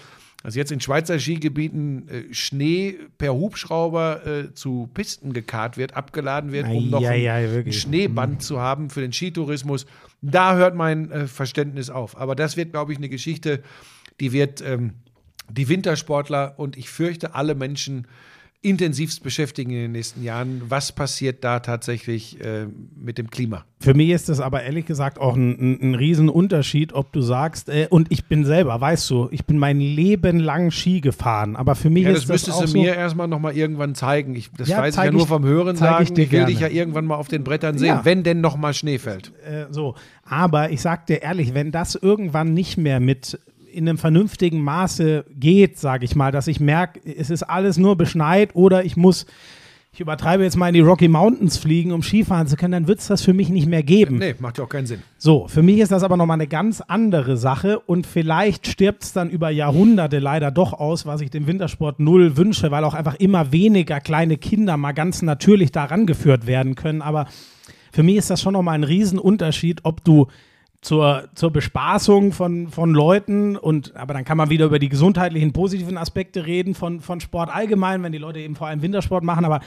Also jetzt in Schweizer Skigebieten äh, Schnee per Hubschrauber äh, zu Pisten gekarrt wird, abgeladen wird, um noch Ei, ein, ei, ei, ein. Schneeband zu haben für den Skitourismus. Da hört mein äh, Verständnis auf. Aber das wird, glaube ich, eine Geschichte, die wird ähm, die Wintersportler und ich fürchte alle Menschen intensivst beschäftigen in den nächsten Jahren. Was passiert da tatsächlich äh, mit dem Klima? Für mich ist das aber ehrlich gesagt auch ein, ein, ein Riesenunterschied, ob du sagst, äh, und ich bin selber, weißt du, ich bin mein Leben lang Ski gefahren, aber für mich Ja, ist das das müsstest du so, mir erstmal noch mal irgendwann zeigen. Ich, das Ja, weiß ich ja nur ich- vom Hören sagen. ich dir will dich ja gerne. irgendwann mal auf den Brettern sehen, Ja. wenn denn noch mal Schnee fällt. äh, so. Aber ich sag dir ehrlich, wenn das irgendwann nicht mehr mit in einem vernünftigen Maße geht, sage ich mal, dass ich merke, es ist alles nur beschneit oder ich muss, ich übertreibe jetzt mal in die Rocky Mountains fliegen, um Skifahren zu können, dann wird es das für mich nicht mehr geben. Nee, macht ja auch keinen Sinn. So, für mich ist das aber nochmal eine ganz andere Sache und vielleicht stirbt es dann über Jahrhunderte leider doch aus, was ich dem Wintersport null wünsche, weil auch einfach immer weniger kleine Kinder mal ganz natürlich daran geführt werden können. Aber für mich ist das schon nochmal ein Riesenunterschied, ob du zur, zur Bespaßung von, von Leuten und aber dann kann man wieder über die gesundheitlichen positiven Aspekte reden von, von Sport allgemein, wenn die Leute eben vor allem Wintersport machen, aber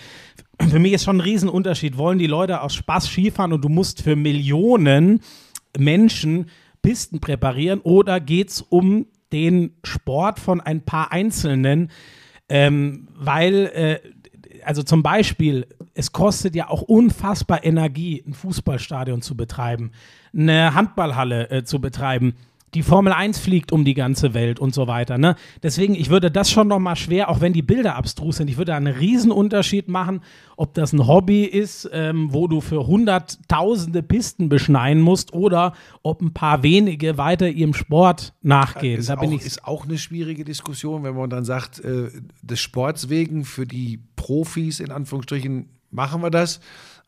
für mich ist schon ein Riesenunterschied. Wollen die Leute aus Spaß Skifahren und du musst für Millionen Menschen Pisten präparieren oder geht es um den Sport von ein paar Einzelnen? Ähm, weil, äh, also zum Beispiel, es kostet ja auch unfassbar Energie, ein Fußballstadion zu betreiben, eine Handballhalle äh, zu betreiben. Die Formel 1 fliegt um die ganze Welt und so weiter. Ne? Deswegen, ich würde das schon nochmal schwer, auch wenn die Bilder abstrus sind, ich würde da einen Riesenunterschied machen, ob das ein Hobby ist, ähm, wo du für hunderttausende Pisten beschneien musst oder ob ein paar wenige weiter ihrem Sport nachgehen. Ist, da auch, ist auch eine schwierige Diskussion, wenn man dann sagt, äh, des Sports wegen für die Profis in Anführungsstrichen machen wir das.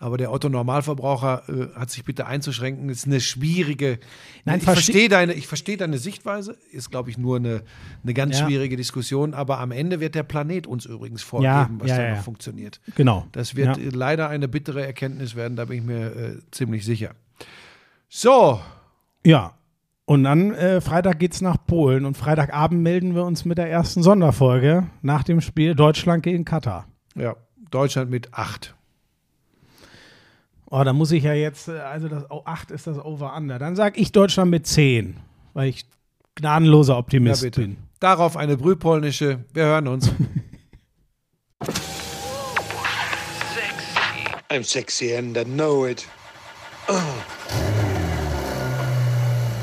Aber der Otto Normalverbraucher äh, hat sich bitte einzuschränken. Ist eine schwierige. Nein, ich verste- verstehe deine, ich verstehe deine Sichtweise. Ist glaube ich nur eine, eine ganz Ja. schwierige Diskussion. Aber am Ende wird der Planet uns übrigens vorgeben, Ja, was ja, da noch funktioniert. genau. Das wird leider eine bittere Erkenntnis werden. Da bin ich mir äh, ziemlich sicher. So, Ja. Und dann äh, Freitag geht's nach Polen und Freitagabend melden wir uns mit der ersten Sonderfolge nach dem Spiel Deutschland gegen Katar. ja, Deutschland mit acht. Oh, da muss ich ja jetzt, äh, also das oh, 8 ist das Over-Under. Dann sag ich Deutschland mit 10, weil ich gnadenloser Optimist Ja, bitte. bin. Darauf eine brühpolnische. Wir hören uns. *laughs* I'm sexy and I know it.